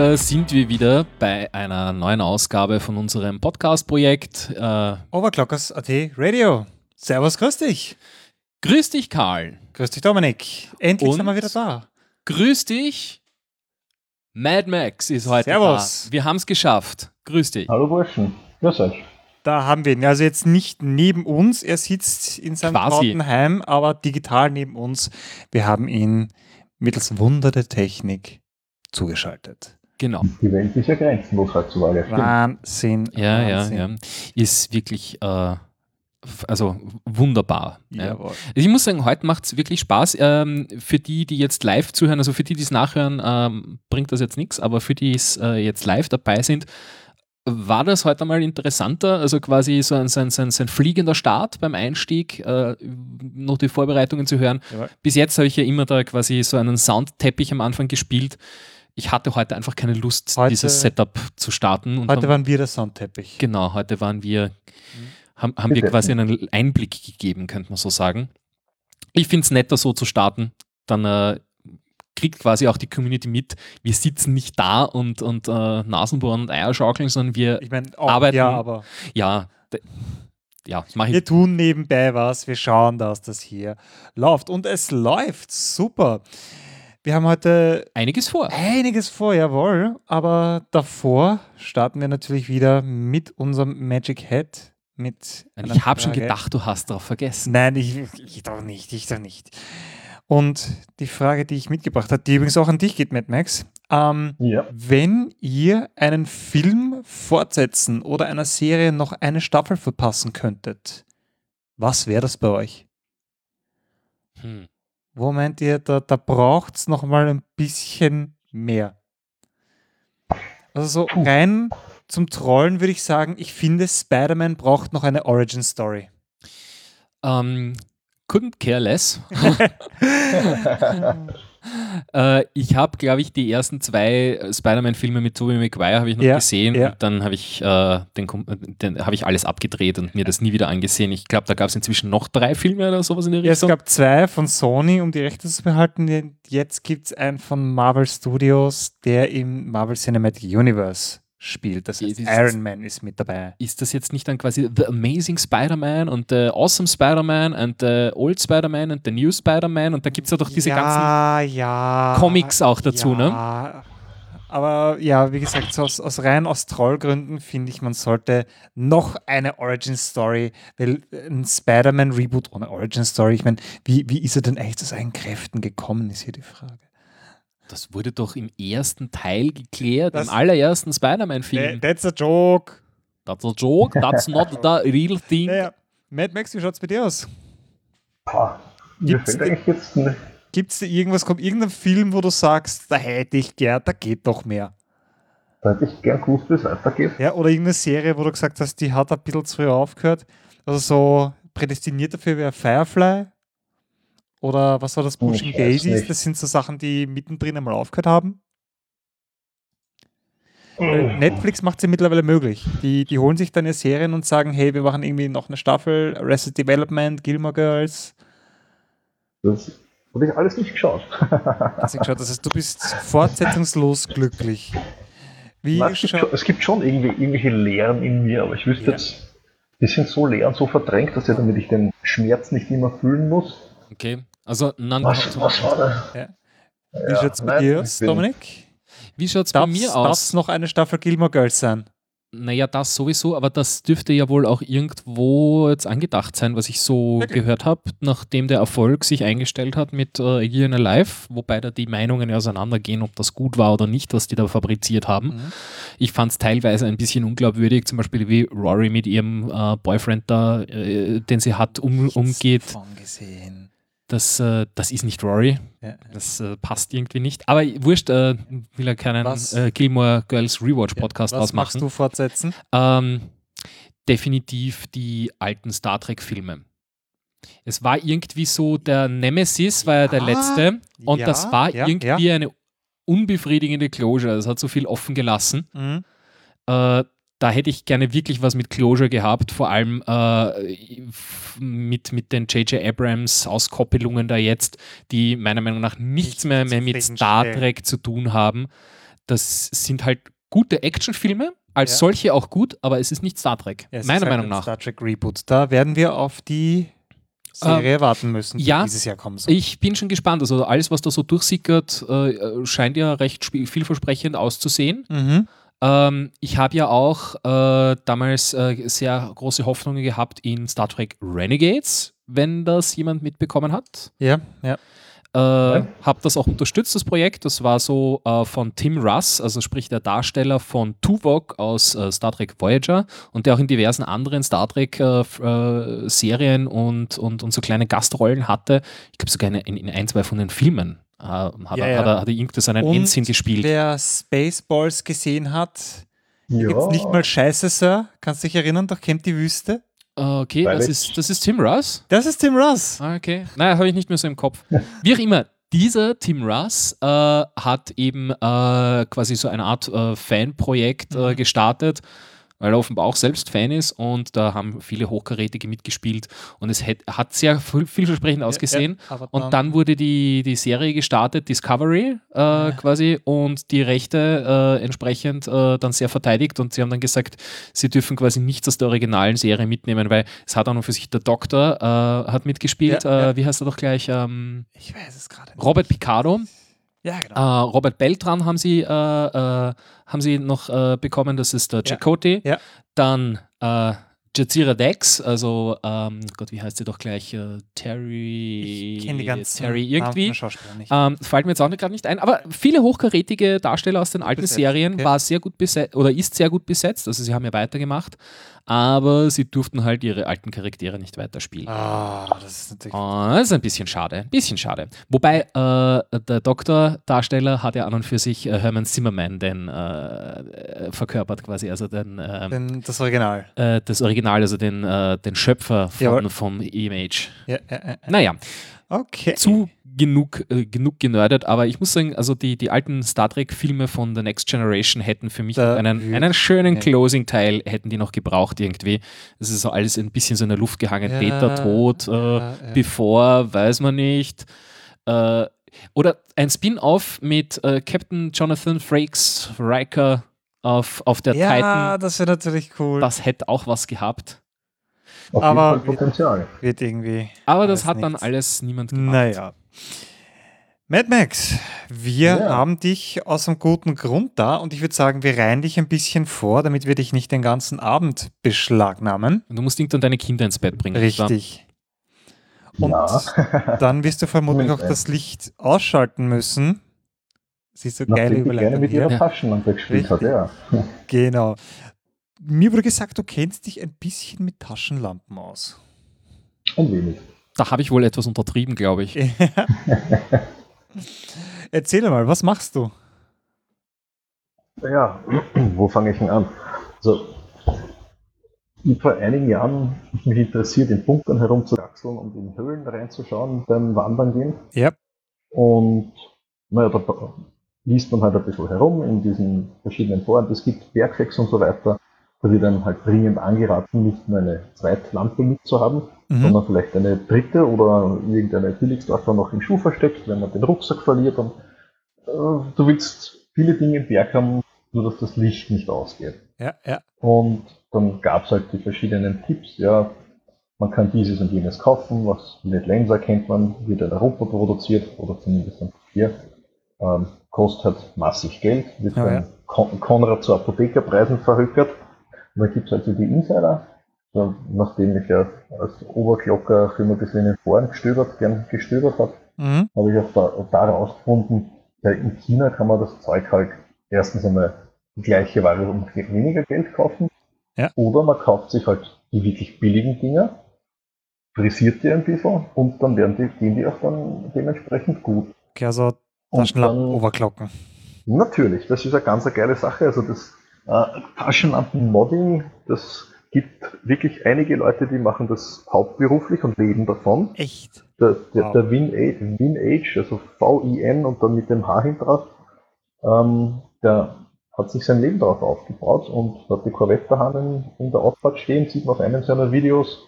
da sind wir wieder bei einer neuen Ausgabe von unserem Podcast-Projekt. Äh, Overclockers.at Radio. Servus, grüß dich. grüß dich, Karl. Grüß dich, Dominik. Endlich Und? sind wir wieder da. Grüß dich. Mad Max ist heute Servus. da. Wir haben es geschafft. Grüß dich. Hallo Burschen, grüß euch. Da haben wir ihn. Also jetzt nicht neben uns. Er sitzt in seinem. Heim, aber digital neben uns. Wir haben ihn mittels Wunder der Technik zugeschaltet. Genau. Die Welt ist ja grenzenlos heutzutage. Stimmt. Wahnsinn. Ja, ja, Wahnsinn. ja. Ist wirklich, äh, also wunderbar. Ja. Ich muss sagen, heute macht es wirklich Spaß. Ähm, für die, die jetzt live zuhören, also für die, die es nachhören, ähm, bringt das jetzt nichts, aber für die, die es äh, jetzt live dabei sind, war das heute mal interessanter, also quasi so ein, so ein, so ein, so ein fliegender Start beim Einstieg, äh, noch die Vorbereitungen zu hören. Jawohl. Bis jetzt habe ich ja immer da quasi so einen Soundteppich am Anfang gespielt. Ich hatte heute einfach keine Lust, Heute- dieses Setup zu starten. Und Heute haben- waren wir der Soundteppich. Genau, heute waren wir, haben, haben wir quasi einen Einblick gegeben, könnte man so sagen. Ich finde es netter, so zu starten. Dann äh, kriegt quasi auch die Community mit, wir sitzen nicht da und, und äh, Nasenbohren und Eier schaukeln, sondern wir, Ich meine, auch, Arbeiten. ja, aber ja, ja, das mache ich. wir tun nebenbei was. Wir schauen, dass das hier läuft. Und es läuft. Super. Wir haben heute Einiges vor. einiges vor, jawohl. Aber davor starten wir natürlich wieder mit unserem Magic Head. Mit Ich habe schon gedacht, du hast darauf vergessen. Nein, ich, ich doch nicht, ich doch nicht. Und die Frage, die ich mitgebracht habe, die übrigens auch an dich geht, Mad Max. Ähm, Ja, wenn ihr einen Film fortsetzen oder einer Serie noch eine Staffel verpassen könntet, was wäre das bei euch? Hm. Wo meint ihr, da, da braucht es noch mal ein bisschen mehr? Also so Puh. rein zum Trollen würde ich sagen, ich finde, Spider-Man braucht noch eine Origin-Story. Ähm, couldn't care less. Äh, ich habe, glaube ich, die ersten zwei äh, Spider-Man-Filme mit Tobey Maguire habe ich noch Ja, gesehen ja. und dann habe ich, äh, den, äh, den habe ich alles abgedreht und mir das nie wieder angesehen. Ich glaube, da gab es inzwischen noch drei Filme oder sowas in der Ja, es Richtung. gab zwei von Sony, um die Rechte zu behalten. Jetzt gibt es einen von Marvel Studios, der im Marvel Cinematic Universe spielt. Das heißt, Dieses- Iron Man ist mit dabei. ist das jetzt nicht dann quasi The Amazing Spider-Man und The Awesome Spider-Man und The Old Spider-Man und The New Spider-Man und da gibt es ja doch diese ganzen ja, ja, Comics auch dazu, ne? ja. Aber ja, wie gesagt, so aus, aus rein aus Trollgründen finde ich, man sollte noch eine Origin-Story, weil ein Spider-Man-Reboot ohne Origin-Story, ich meine, wie, wie ist er denn eigentlich zu seinen Kräften gekommen, ist hier die Frage. Das wurde doch im ersten Teil geklärt, Das- im allerersten Spider-Man-Film. That's a joke. That's a joke, that's not the real thing. Ja, ja. Mad Max, wie schaut es bei dir aus? Boah, mir Gibt's eigentlich jetzt ne- Gibt es da irgendwas, kommt irgendein Film, wo du sagst, da hätte ich gern, da geht doch mehr? da hätte ich gern gewusst, wie es weitergeht. Ja, oder irgendeine Serie, wo du gesagt hast, die hat ein bisschen zu früh aufgehört. Also so prädestiniert dafür wäre Firefly. Oder was war das, Pushing Ich weiß Daisies? nicht. Das sind so Sachen, die mittendrin einmal aufgehört haben. Oh. Netflix macht sie mittlerweile möglich. Die, die holen sich dann ihre Serien und sagen, hey, wir machen irgendwie noch eine Staffel, Arrested Development, Gilmore Girls. Das habe ich alles nicht geschaut. Hast du geschaut? Das heißt, du bist fortsetzungslos glücklich. Wie Nein, es, gibt schon, es gibt schon irgendwie, irgendwelche Lehren in mir, aber ich wüsste Ja. jetzt, die sind so leer und so verdrängt, dass ich damit ich den Schmerz nicht immer fühlen muss. Okay, also non Was, was war da? wie schaut es bei dir aus, Dominik? Wie schaut es bei Darf mir es aus? noch eine Staffel Gilmore Girls sein? Naja, das sowieso, aber das dürfte ja wohl auch irgendwo jetzt angedacht sein, was ich so Wirklich? gehört habe, nachdem der Erfolg sich eingestellt hat mit äh, Year Life, wobei da die Meinungen ja auseinandergehen, ob das gut war oder nicht, was die da fabriziert haben. Mhm. Ich fand es teilweise ein bisschen unglaubwürdig, zum Beispiel wie Rory mit ihrem äh, Boyfriend da, äh, den sie hat, um, umgeht. Von gesehen. Das, äh, das ist nicht Rory, Ja. das äh, passt irgendwie nicht. Aber wurscht, äh, will ja keinen Was? äh, Gilmore Girls Rewatch Podcast Was draus machst machen. du fortsetzen? Ähm, definitiv die alten Star Trek-Filme. Es war irgendwie so, der Nemesis war ja der Ja, letzte und ja, das war ja, irgendwie eine unbefriedigende Closure. Das hat so viel offen gelassen. Mhm. Da hätte ich gerne wirklich was mit Closure gehabt, vor allem äh, mit, mit den J.J. Abrams Auskoppelungen da jetzt, die meiner Meinung nach nichts mehr, mehr mit Star Trek zu tun haben. Das sind halt gute Actionfilme, als Ja. solche auch gut, aber es ist nicht Star Trek, Ja, meiner halt Meinung ein nach. Star Trek Reboot. Da werden wir auf die Serie warten müssen, die ja, dieses Jahr kommen soll. Ich bin schon gespannt. Also alles, was da so durchsickert, äh, scheint ja recht vielversprechend auszusehen. Mhm. Ähm, ich habe ja auch äh, damals äh, sehr große Hoffnungen gehabt in Star Trek Renegades, wenn das jemand mitbekommen hat. Ja, ja. Äh, Habe das auch unterstützt, das Projekt. Das war so äh, von Tim Russ, also sprich der Darsteller von Tuvok aus äh, Star Trek Voyager und der auch in diversen anderen Star Trek-Serien und, und, und so kleine Gastrollen hatte. Ich glaube sogar in, in, in ein, zwei von den Filmen äh, hat, Ja, er, ja. hat er, hat er irgendwie seinen Und Ensign gespielt. Wer Spaceballs gesehen hat, Ja, gibt's nicht mal Scheiße, Sir. Kannst du dich erinnern? Doch kennt die Wüste. Äh, okay, das ist, das ist Tim Russ. Das ist Tim Russ. Ah, okay. Naja, habe ich nicht mehr so im Kopf. Wie auch immer, dieser Tim Russ äh, hat eben äh, quasi so eine Art äh, Fanprojekt äh, gestartet, weil er offenbar auch selbst Fan ist und da haben viele Hochkarätige mitgespielt und es hat, hat sehr viel- vielversprechend ausgesehen. Ja, aber Und dann wurde die, die Serie gestartet, Discovery äh, quasi, und die Rechte äh, entsprechend äh, dann sehr verteidigt. Und sie haben dann gesagt, sie dürfen quasi nichts aus der originalen Serie mitnehmen, weil es hat auch noch für sich der Doktor äh, hat mitgespielt. Ja, ja. Äh, wie heißt er doch gleich? Ähm, Ich weiß es gerade. Robert Picardo. Ja, Äh, genau. Robert Beltran haben sie, äh, äh, haben sie noch äh, bekommen, das ist der Ja. Chakotay. Ja. Dann äh, Jazira Dex, also ähm, Gott, wie heißt sie doch gleich? Äh, Terry. Ich kenne die ganzen Terry irgendwie. Ähm, fällt mir jetzt auch gerade nicht ein, aber viele hochkarätige Darsteller aus den alten Besetzt, Serien okay. war sehr gut besetzt oder ist sehr gut besetzt. Also sie haben ja weitergemacht, aber sie durften halt ihre alten Charaktere nicht weiterspielen. Ah, das ist natürlich. Ah, das ist ein bisschen schade, ein bisschen schade. Wobei äh, der Doktor-Darsteller hat ja an und für sich äh, Herman Zimmerman den äh, äh, verkörpert quasi, also den, ähm, Denn das Original. äh, das Original, also den, äh, den Schöpfer von, Jawohl. vom Image. Ja, ja, ja. Naja, Okay. zu genug, äh, genug genördet, aber ich muss sagen, also die, die alten Star Trek-Filme von The Next Generation hätten für mich einen, einen schönen ja. Closing-Teil, hätten die noch gebraucht irgendwie. Es ist so alles ein bisschen so in der Luft gehangen. Ja, Data tot, äh, ja, ja. bevor, weiß man nicht. Äh, oder ein Spin-off mit äh, Captain Jonathan Frakes Riker auf, auf der Ja, Titan. das wäre natürlich cool. Das hätte auch was gehabt. auf aber- jeden Fall Potenzial. wird irgendwie. Aber das hat dann nichts. alles niemand gemacht. Naja. Mad Max, wir Ja. haben dich aus einem guten Grund da und ich würde sagen, wir reihen dich ein bisschen vor, damit wir dich nicht den ganzen Abend beschlagnahmen. Und du musst irgendwann deine Kinder ins Bett bringen. Richtig. Und Ja. dann wirst du vermutlich auch das Licht ausschalten müssen. Siehst du, geile Nachdem die gerne Überleitung mit ihrer Ja. Taschenlampe gespielt hat, ja. Genau. Mir wurde gesagt, du kennst dich ein bisschen mit Taschenlampen aus. Ein wenig. Da habe ich wohl etwas untertrieben, glaube ich. Erzähl mal, was machst du? Ja, wo fange ich denn an? Also, vor einigen Jahren hat mich interessiert, in Bunkern herumzukraxeln und in Höhlen reinzuschauen beim Wandern gehen. Ja. Und naja, da liest man halt ein bisschen herum in diesen verschiedenen Foren. Es gibt Bergfex und so weiter. Da wird dann halt dringend angeraten, nicht nur eine Zweitlampe mitzuhaben, Mhm. sondern vielleicht eine dritte oder irgendeine Billigsdorfer noch im Schuh versteckt, wenn man den Rucksack verliert. Und, äh, du willst viele Dinge im Berg haben, nur dass das Licht nicht ausgeht. Ja, ja. Und dann gab es halt die verschiedenen Tipps, ja, man kann dieses und jenes kaufen, was mit Lenser kennt man, wird in Europa produziert oder zumindest dann hier. Ähm, kostet halt massig Geld, wird Ja, dann. Kon Konrad zu Apothekerpreisen verhökert. Und dann gibt es halt so die Insider, so, nachdem ich ja als Oberglocker für ein bisschen in den Foren gestöbert, gern gestöbert habe, Mhm. habe ich auch da, da herausgefunden, ja, in China kann man das Zeug halt erstens einmal die gleiche Ware um weniger Geld kaufen. Ja. Oder man kauft sich halt die wirklich billigen Dinger, frisiert die ein bisschen und dann werden die, gehen die auch dann dementsprechend gut. Okay, also Taschenlampen, dann- Oberglocken. Natürlich, das ist eine ganz eine geile Sache. Also das äh, Taschenlampen-Modding, das gibt wirklich einige Leute, die machen das hauptberuflich und leben davon. Echt? Der, der, Wow. der Win, Win Age, also V-I-N und dann mit dem H hinten drauf, ähm, der hat sich sein Leben darauf aufgebaut und hat die Corvette daheim in, in der Auffahrt stehen, sieht man auf einem seiner Videos.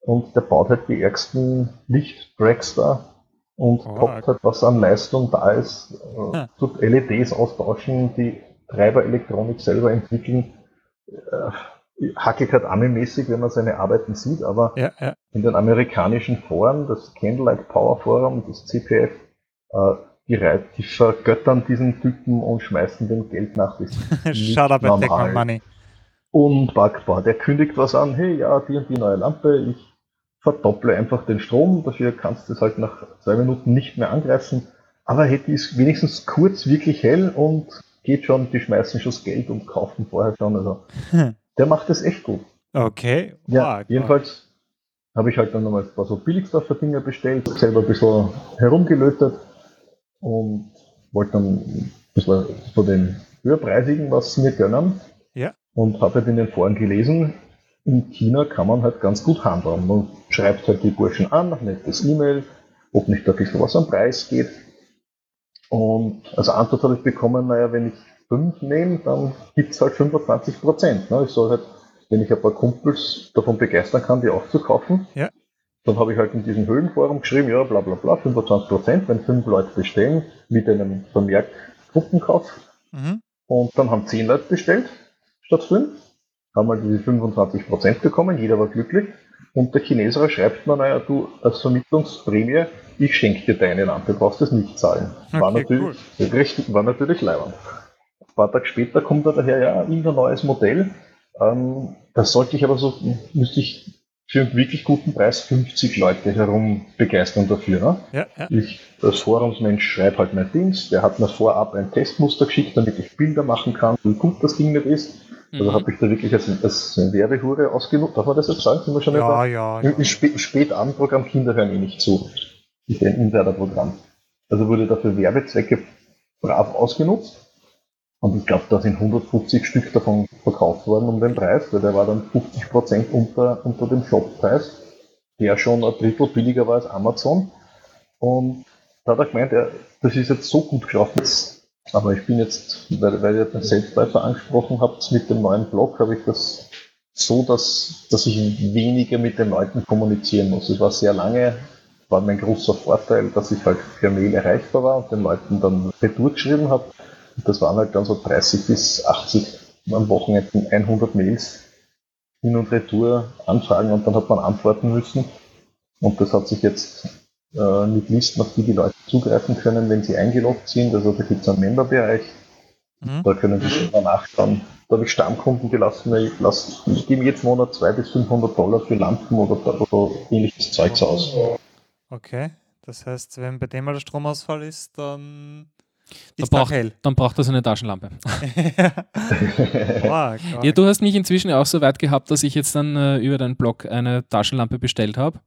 Und der baut halt die ärgsten Licht-Dragster und Oh, toppt halt, was an Leistung da ist. Äh, Hm. tut LEDs austauschen, die Treiberelektronik selber entwickeln. Äh, hackelt halt Ami-mäßig, wenn man seine Arbeiten sieht, aber Ja, ja. in den amerikanischen Foren, das Candlelight Power Forum, das CPF, äh, die, die vergöttern diesen Typen und schmeißen dem Geld nach. Das Shut up and take my money. Unpackbar. Der kündigt was an, hey, ja, die und die neue Lampe, ich verdopple einfach den Strom, dafür kannst du es halt nach zwei Minuten nicht mehr angreifen. Aber hey, die ist wenigstens kurz wirklich hell und geht schon, die schmeißen schon das Geld und kaufen vorher schon. Also Hm. der macht das echt gut. Okay. Ja, Wow, jedenfalls habe ich halt dann nochmal ein paar so Billigstoffer Dinger bestellt, selber ein bisschen herumgelötet und wollte dann ein bisschen von den höherpreisigen was mir gönnen. Ja. Und habe halt in den Foren gelesen, in China kann man halt ganz gut handeln. Man schreibt halt die Burschen an, nettes E-Mail, ob nicht ein bisschen was am Preis geht. Und als Antwort habe ich bekommen, naja, wenn ich fünf nehme, dann gibt's halt 25 Prozent. Ne? Ich soll halt, wenn ich ein paar Kumpels davon begeistern kann, die auch zu kaufen, Ja. dann habe ich halt in diesem Höhlenforum geschrieben, ja, bla bla bla, 25 Prozent, wenn fünf Leute bestellen, mit einem Vermerk Gruppenkauf. Mhm. Und dann haben zehn Leute bestellt, statt fünf, haben halt diese 25 Prozent bekommen, jeder war glücklich. Und der Chineser schreibt mir, naja, du als Vermittlungsprämie, ich schenke dir deine Lampe, brauchst das nicht zahlen. War Okay, natürlich, richtig, war natürlich leibend. Ein paar Tage später kommt er daher, ja, irgendein neues Modell. Ähm, das sollte ich aber so, müsste ich für einen wirklich guten Preis 50 Leute herum begeistern dafür. Ne? Ja, ja. Ich als Forumsmensch schreibe halt mein Dings. Der hat mir vorab ein Testmuster geschickt, damit ich Bilder machen kann, wie gut das Ding nicht ist. Also Mhm. habe ich da wirklich als, als Werbehure ausgenutzt. Darf man das jetzt sagen? Sind wir schon Ja, ja. Im, ja. im Spä Spätabendprogramm Kinder hören eh nicht zu. Ich bin Insiderprogramm. Also wurde dafür Werbezwecke brav ausgenutzt. Und ich glaube, da sind 150 Stück davon verkauft worden um den Preis, weil der war dann 50% unter, unter dem Shoppreis, der schon ein Drittel billiger war als Amazon. Und da hat er gemeint, er, das ist jetzt so gut gelaufen. Jetzt, aber ich bin jetzt, weil, weil ihr den Selbstläufer angesprochen habt, mit dem neuen Blog habe ich das so, dass, dass ich weniger mit den Leuten kommunizieren muss. Es war sehr lange, war mein großer Vorteil, dass ich halt per Mail erreichbar war und den Leuten dann Retour geschrieben habe. Und das waren halt dann so 30 bis 80 am Wochenende 100 Mails hin und retour Anfragen und dann hat man antworten müssen. Und das hat sich jetzt äh, mit Listen, auf die die Leute zugreifen können, wenn sie eingeloggt sind. Also da gibt es einen Memberbereich, Mhm. da können Sie selber nachschauen. Da habe ich Stammkunden gelassen, weil ich, lasse, ich gebe jetzt Monat 200 bis 500 Dollar für Lampen oder, oder ähnliches Zeugs aus. Okay. Das heißt, wenn bei dem mal der Stromausfall ist, dann Da ist da braucht, hell. dann braucht er so eine Taschenlampe. Ja, quark. du hast mich inzwischen auch so weit gehabt, dass ich jetzt dann äh, über deinen Blog eine Taschenlampe bestellt habe.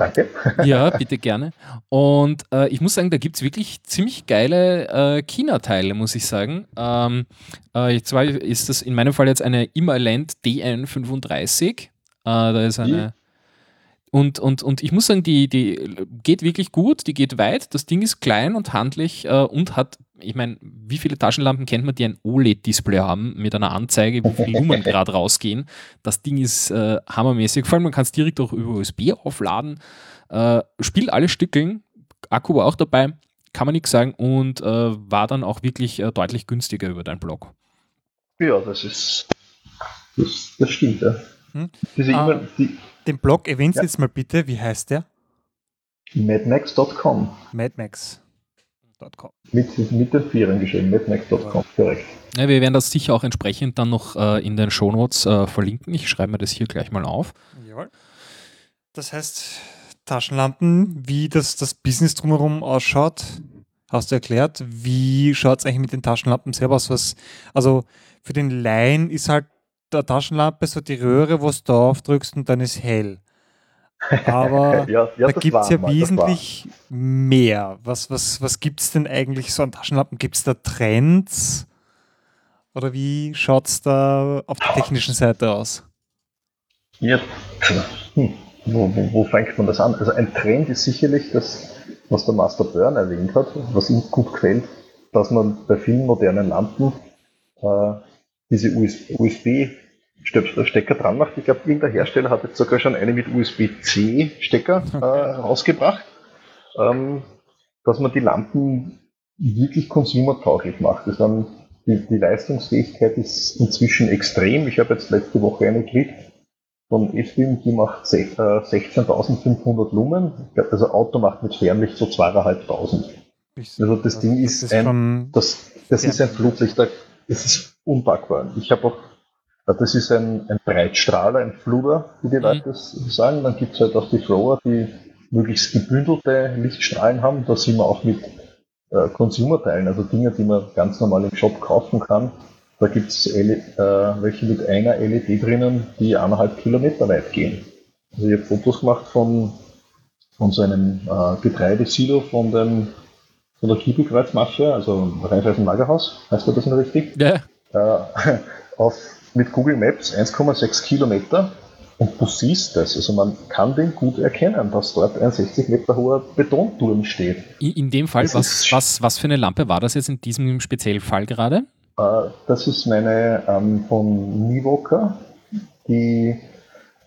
Danke. Ja, bitte gerne. Und äh, ich muss sagen, da gibt es wirklich ziemlich geile äh, China-Teile, muss ich sagen. Ähm, äh, zwar ist das in meinem Fall jetzt eine Immerland DN35. Äh, da ist eine. Und, und, und ich muss sagen, die, die geht wirklich gut, die geht weit. Das Ding ist klein und handlich äh, und hat, ich meine, wie viele Taschenlampen kennt man, die ein OLED-Display haben mit einer Anzeige, wie viel Lumen gerade rausgehen. Das Ding ist äh, hammermäßig. Vor allem, man kann es direkt auch über USB aufladen. Äh, spielt alle Stückeln, Akku war auch dabei, kann man nichts sagen und äh, war dann auch wirklich äh, deutlich günstiger über deinen Blog. Ja, das ist. Das, das stimmt, ja. Hm? Diese Ah. E-Mail, die Den Blog erwähnst Ja. jetzt mal bitte. Wie heißt der? madmax.com. madmax.com. Mit, mit den Vieren geschrieben, madmax.com, korrekt. Ja, wir werden das sicher auch entsprechend dann noch äh, in den Shownotes äh, verlinken. Ich schreibe mir das hier gleich mal auf. Jawohl. Das heißt, Taschenlampen, wie das, das Business drumherum ausschaut, hast du erklärt. Wie schaut es eigentlich mit den Taschenlampen selber aus? Was, also für den Laien ist halt der Taschenlampe so die Röhre, wo du drauf drückst und dann ist hell. Aber ja, ja, da gibt es ja mal, wesentlich mehr. Was, was, was gibt es denn eigentlich so an Taschenlampen? Gibt es da Trends? Oder wie schaut es da auf der technischen Seite aus? Ja, hm, wo, wo, wo fängt man das an? Also ein Trend ist sicherlich das, was der Master Burn erwähnt hat, was ihm gut gefällt, dass man bei vielen modernen Lampen äh, diese USB-Stecker dran macht. Ich glaube, irgendein Hersteller hat jetzt sogar schon eine mit USB-C-Stecker äh, rausgebracht, ähm, dass man die Lampen wirklich konsumertauglich macht. Das dann, die, die Leistungsfähigkeit ist inzwischen extrem. Ich habe jetzt letzte Woche eine gekriegt von Efim, die macht sech- äh, 16.500 Lumen. Glaub, Also Auto macht mit Fernlicht so 2.500. Also das Ding ist ein- schon, Das, das Ja. ist ein Flutlichter, das ist unpackbar. Ich habe auch, das ist ein, ein Breitstrahler, ein Fluder, wie die Mhm. Leute das sagen. Dann gibt es halt auch die Thrower, die möglichst gebündelte Lichtstrahlen haben. Da sind wir auch mit äh, Consumer-Teilen, also Dinge, die man ganz normal im Shop kaufen kann. Da gibt es äh, welche mit einer LED drinnen, die eineinhalb Kilometer weit gehen. Also ich habe Fotos gemacht von, von so einem äh, Getreidesilo von dem von der Kiebelkreuzmasche, also Raiffeisen Lagerhaus, heißt das noch richtig? Ja, äh, auf, mit Google Maps 1,6 Kilometer und du siehst das. Also man kann den gut erkennen, dass dort ein 60 Meter hoher Betonturm steht. in, in dem Fall, Das was, was, was für eine Lampe war das jetzt in diesem speziellen Fall gerade? Äh, das ist meine ähm, von Nivoca, die,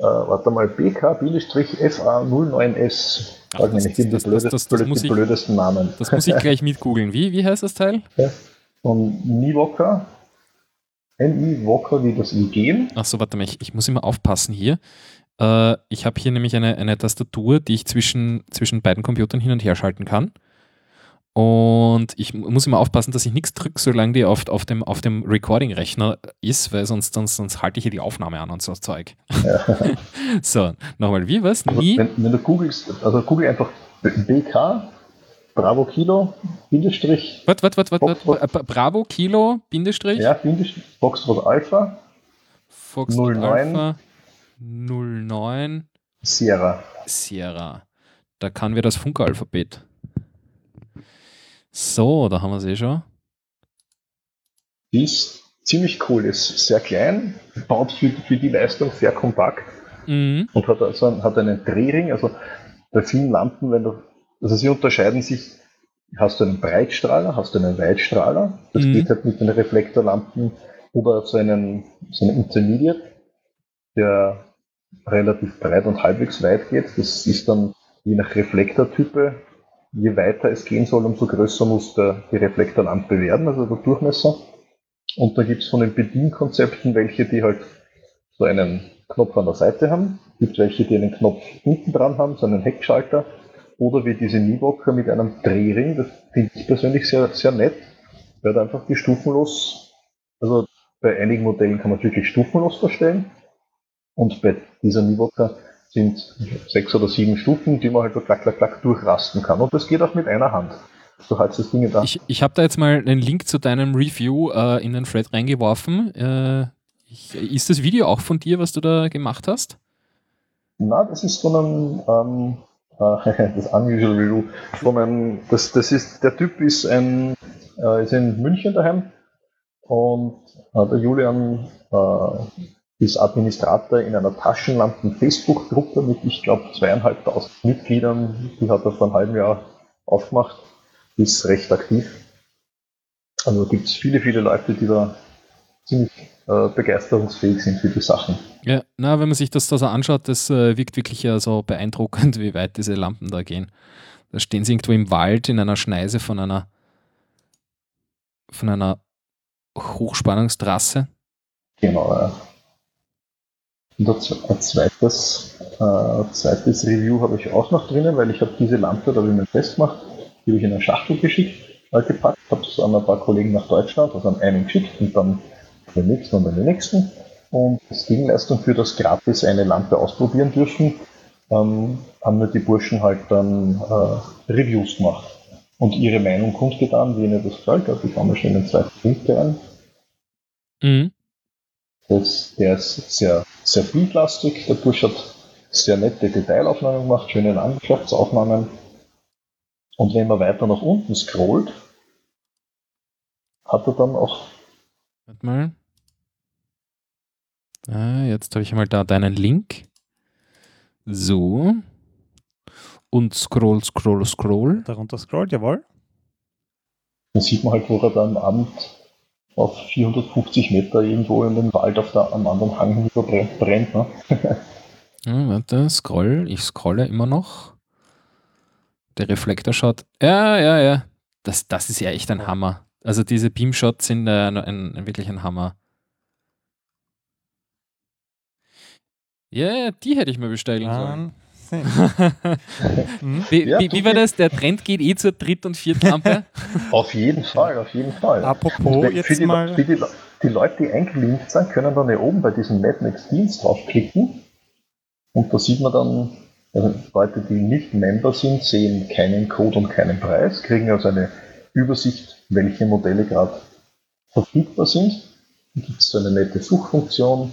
warte mal, BK-FA09S. Ach, Sag mir das- die, das- das- blödesten, das- das muss ich- blödesten Namen. Das muss ich gleich mitgoogeln. Wie, wie heißt das Teil? Von Nivoca, N-I-Voca wie das I-Gen. Achso, warte mal, ich, ich muss immer aufpassen hier. Äh, ich habe hier nämlich eine, eine Tastatur, die ich zwischen, zwischen beiden Computern hin und her schalten kann. Und ich mu- muss immer aufpassen, dass ich nichts drücke, solange die auf, auf dem, auf dem Recording-Rechner ist, weil sonst, sonst, sonst halte ich hier die Aufnahme an und so Zeug. so, nochmal, wie was? Also Nie? wenn, wenn du googelst, also google einfach BK, Bravo Kilo, Bindestrich, Warte, warte, warte, warte, Foxtrot. warte. Bravo, Kilo, Bindestrich, ja, Bindestrich, Foxtrot Alpha, Fox 09. Alpha 09 Sierra. Sierra. Da kann wir das Funkeralphabet. So, da haben wir es eh schon. Die ist ziemlich cool, ist sehr klein, baut für, für die Leistung sehr kompakt Mhm. und hat, also einen, hat einen Drehring. Also bei vielen Lampen, wenn du, also sie unterscheiden sich, hast du einen Breitstrahler, hast du einen Weitstrahler, das Mhm. geht halt mit den Reflektorlampen oder so einen, so einen Intermediate, der relativ breit und halbwegs weit geht. Das ist dann je nach Reflektortype, je weiter es gehen soll, umso größer muss der, die Reflektorlampe werden, also der Durchmesser. Und da gibt es von den Bedienkonzepten welche, die halt so einen Knopf an der Seite haben, gibt welche, die einen Knopf hinten dran haben, so einen Heckschalter, oder wie diese Nivoker mit einem Drehring, das finde ich persönlich sehr, sehr nett, weil da einfach die stufenlos, also bei einigen Modellen kann man es wirklich stufenlos verstellen, und bei dieser Nivoker sind sechs oder sieben Stufen, die man halt so klack, klack, klack durchrasten kann. Und das geht auch mit einer Hand. Du hältst das Ding da. Ich, ich habe da jetzt mal einen Link zu deinem Review äh, in den Thread reingeworfen. Äh, ich, ist das Video auch von dir, was du da gemacht hast? Na, das ist von einem, ähm, äh, das Unusual Review, von einem, das, das ist, der Typ ist ein, äh, ist in München daheim und äh, der Julian ist Administrator in einer Taschenlampen-Facebook-Gruppe mit, ich glaube, zweieinhalbtausend Mitgliedern. Die hat er vor einem halben Jahr aufgemacht. Ist recht aktiv. Also gibt es viele, viele Leute, die da ziemlich äh, begeisterungsfähig sind für die Sachen. Ja, na, wenn man sich das da so anschaut, das äh, wirkt wirklich ja so beeindruckend, wie weit diese Lampen da gehen. Da stehen sie irgendwo im Wald in einer Schneise von einer von einer Hochspannungstrasse. Genau, ja. Und ein zwe- ein zweites, äh, zweites Review habe ich auch noch drinnen, weil ich habe diese Lampe, da habe ich mir festgemacht, die habe ich in eine Schachtel geschickt, äh, gepackt, habe es an ein paar Kollegen nach Deutschland, also an einen geschickt und dann den nächsten und den nächsten. Und als Gegenleistung für das gratis eine Lampe ausprobieren dürfen, ähm, haben mir die Burschen halt dann äh, Reviews gemacht und ihre Meinung kundgetan, wie ihnen das gefällt. Also ich habe mir schon den zweiten Link rein. Mhm. Das, der ist sehr, sehr bildlastig. Der Bursch hat sehr nette Detailaufnahmen gemacht, schöne Landschaftsaufnahmen. Und wenn man weiter nach unten scrollt, hat er dann auch, Warte mal. Ah, jetzt habe ich mal da deinen Link. So. Und scroll, scroll, scroll. Darunter scrollt, jawohl. dann sieht man halt, wo er dann am Abend auf 450 Meter irgendwo in den Wald auf der, am anderen Hang brennt. brennt ne? Ja, warte, scroll. Ich scrolle immer noch. Der Reflektor schaut. Ja, ja, ja. Das, das ist ja echt ein Hammer. Also diese Beamshots sind äh, ein, ein, wirklich ein Hammer. Ja, yeah, die hätte ich mir bestellen sollen. Hm? wie, Ja, wie, wie war das? Der Trend geht eh zur Dritt- und Viertlampe. Auf jeden Fall, auf jeden Fall. Apropos, jetzt die, mal. für die, die Leute, die eingelinkt sind, können dann hier oben bei diesem Netflix Dienst draufklicken und da sieht man dann, also Leute, die nicht Member sind, sehen keinen Code und keinen Preis, kriegen also eine Übersicht, welche Modelle gerade verfügbar sind. Dann gibt es so eine nette Suchfunktion.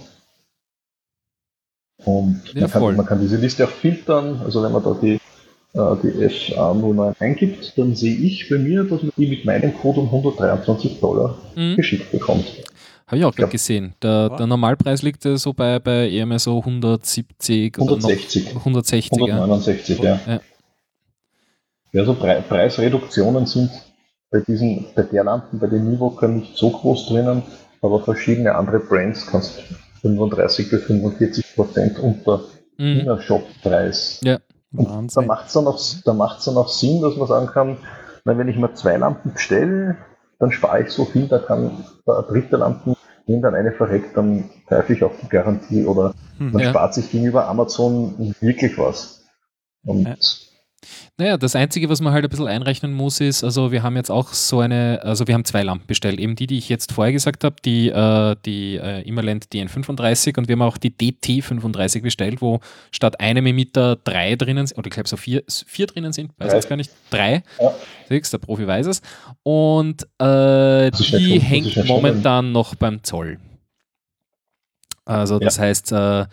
Und Ja, man, kann, man kann diese Liste auch filtern. Also wenn man da die, äh, die FA09 eingibt, dann sehe ich bei mir, dass man die mit meinem Code um 123 Dollar Mhm. geschickt bekommt. Habe ich auch gerade Ja. gesehen. Der, der Normalpreis liegt so bei, bei eher mehr so 170 oder noch 160. 160. Ja. 169, ja. Ja. Ja, so Pre Preisreduktionen sind bei diesen, bei der Lampen, bei den Nivoker nicht so groß drinnen, aber verschiedene andere Brands kannst 35 bis 45 Prozent unter Mhm. Wiener Shoppreis. Ja. Und da Wahnsinn. macht es dann, auch- da macht's dann auch Sinn, dass man sagen kann, na, wenn ich mir zwei Lampen bestelle, dann spare ich so viel, da kann eine dritte Lampen, wenn dann eine verreckt, dann pfeife ich auf die Garantie oder Hm. man Ja. spart sich gegenüber Amazon wirklich was. Und Ja. Naja, das Einzige, was man halt ein bisschen einrechnen muss, ist, also wir haben jetzt auch so eine, also wir haben zwei Lampen bestellt. Eben die, die ich jetzt vorher gesagt habe, die, äh, die äh, Immerland DN35 und wir haben auch die DT35 bestellt, wo statt einem Emitter drei drinnen sind, oder ich glaube so vier, vier drinnen sind, weiß Drei. jetzt gar nicht, drei. Ja. Siehst, der Profi weiß es. Und äh, die hängt momentan noch beim Zoll. Also das heißt, äh,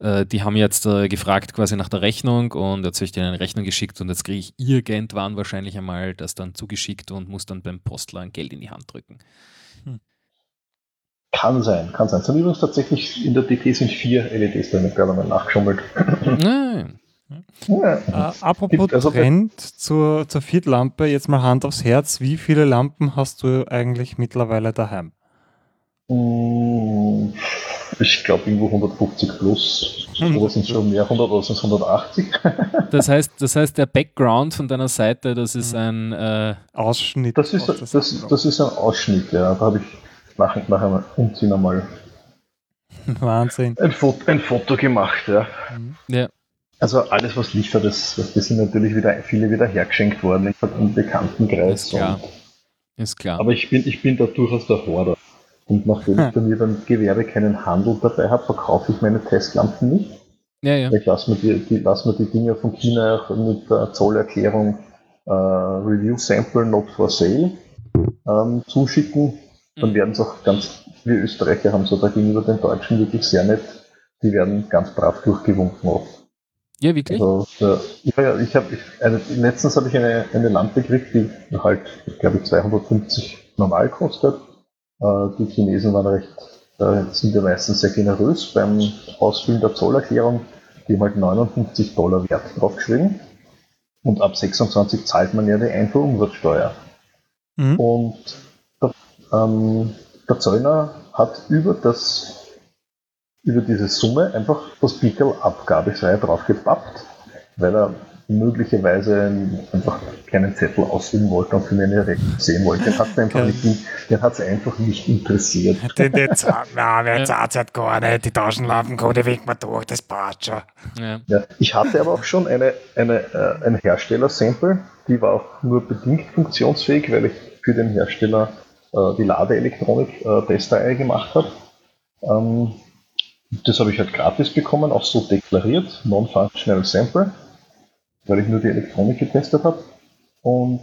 äh, die haben jetzt äh, gefragt quasi nach der Rechnung und jetzt habe ich denen eine Rechnung geschickt und jetzt kriege ich irgendwann wahrscheinlich einmal das dann zugeschickt und muss dann beim Postler ein Geld in die Hand drücken. kann sein, kann sein. Es sind übrigens tatsächlich in der DT sind vier LEDs ich habe gerade mal nachgeschummelt. Nein. Ja. Äh, apropos also- Trend zur, zur Viertlampe, jetzt mal Hand aufs Herz. Wie viele Lampen hast du eigentlich mittlerweile daheim? Mm, Ich glaube irgendwo 150 plus. Oder sind es schon mehr, 100 oder sind es 180? Das heißt, das heißt, der Background von deiner Seite, das ist ein äh, Ausschnitt. Das ist, das, das, ist ein Ausschnitt, ja. Da habe ich nachher, nachher mal umziehen einmal Wahnsinn. ein Foto, ein Foto gemacht, ja. ja, Also alles, was Licht hat, das, das sind natürlich wieder viele wieder hergeschenkt worden im Bekanntenkreis. ist klar. Und, Ist klar. aber ich bin, ich bin da durchaus der Horder. Und nachdem ich bei mir beim Gewerbe keinen Handel dabei habe, verkaufe ich meine Testlampen nicht. ja, ja. Ich lasse mir die, die, lass mir die Dinge von China auch mit der Zollerklärung äh, Review Sample Not for Sale ähm, zuschicken. Dann Mhm. werden es auch ganz, wir Österreicher haben so da gegenüber den Deutschen wirklich sehr nett. Die werden ganz brav durchgewunken oft. Ja, wirklich? Also, ich, ja, ich habe, ich, eine, letztens habe ich eine, eine Lampe gekriegt, die halt, ich glaube, 250 normal kostet. Äh, die Chinesen waren recht, äh, sind ja meistens sehr generös beim Ausfüllen der Zollerklärung. Die haben halt 59 Dollar Wert draufgeschrieben. Und ab 26 zahlt man ja die Einfuhrumsatzsteuer. Mhm. Und der, ähm, der Zöllner hat über das über diese Summe einfach das Pickel Abgabesteuer draufgepappt, weil er möglicherweise einfach keinen Zettel ausfüllen wollte und für eine Rechnung sehen wollte. Den hat es einfach, nicht, einfach nicht interessiert. Den, den zahlt, na, wer Ja. halt gar nicht. Die Taschenlampencode winkt man durch, das passt schon. Ja. Ja, ich hatte aber auch schon eine, eine, äh, ein Hersteller-Sample, die war auch nur bedingt funktionsfähig, weil ich für den Hersteller äh, die Ladeelektronik äh, Testreihe gemacht habe. Ähm, das habe ich halt gratis bekommen, auch so deklariert, Non-Functional Sample, weil ich nur die Elektronik getestet habe. Und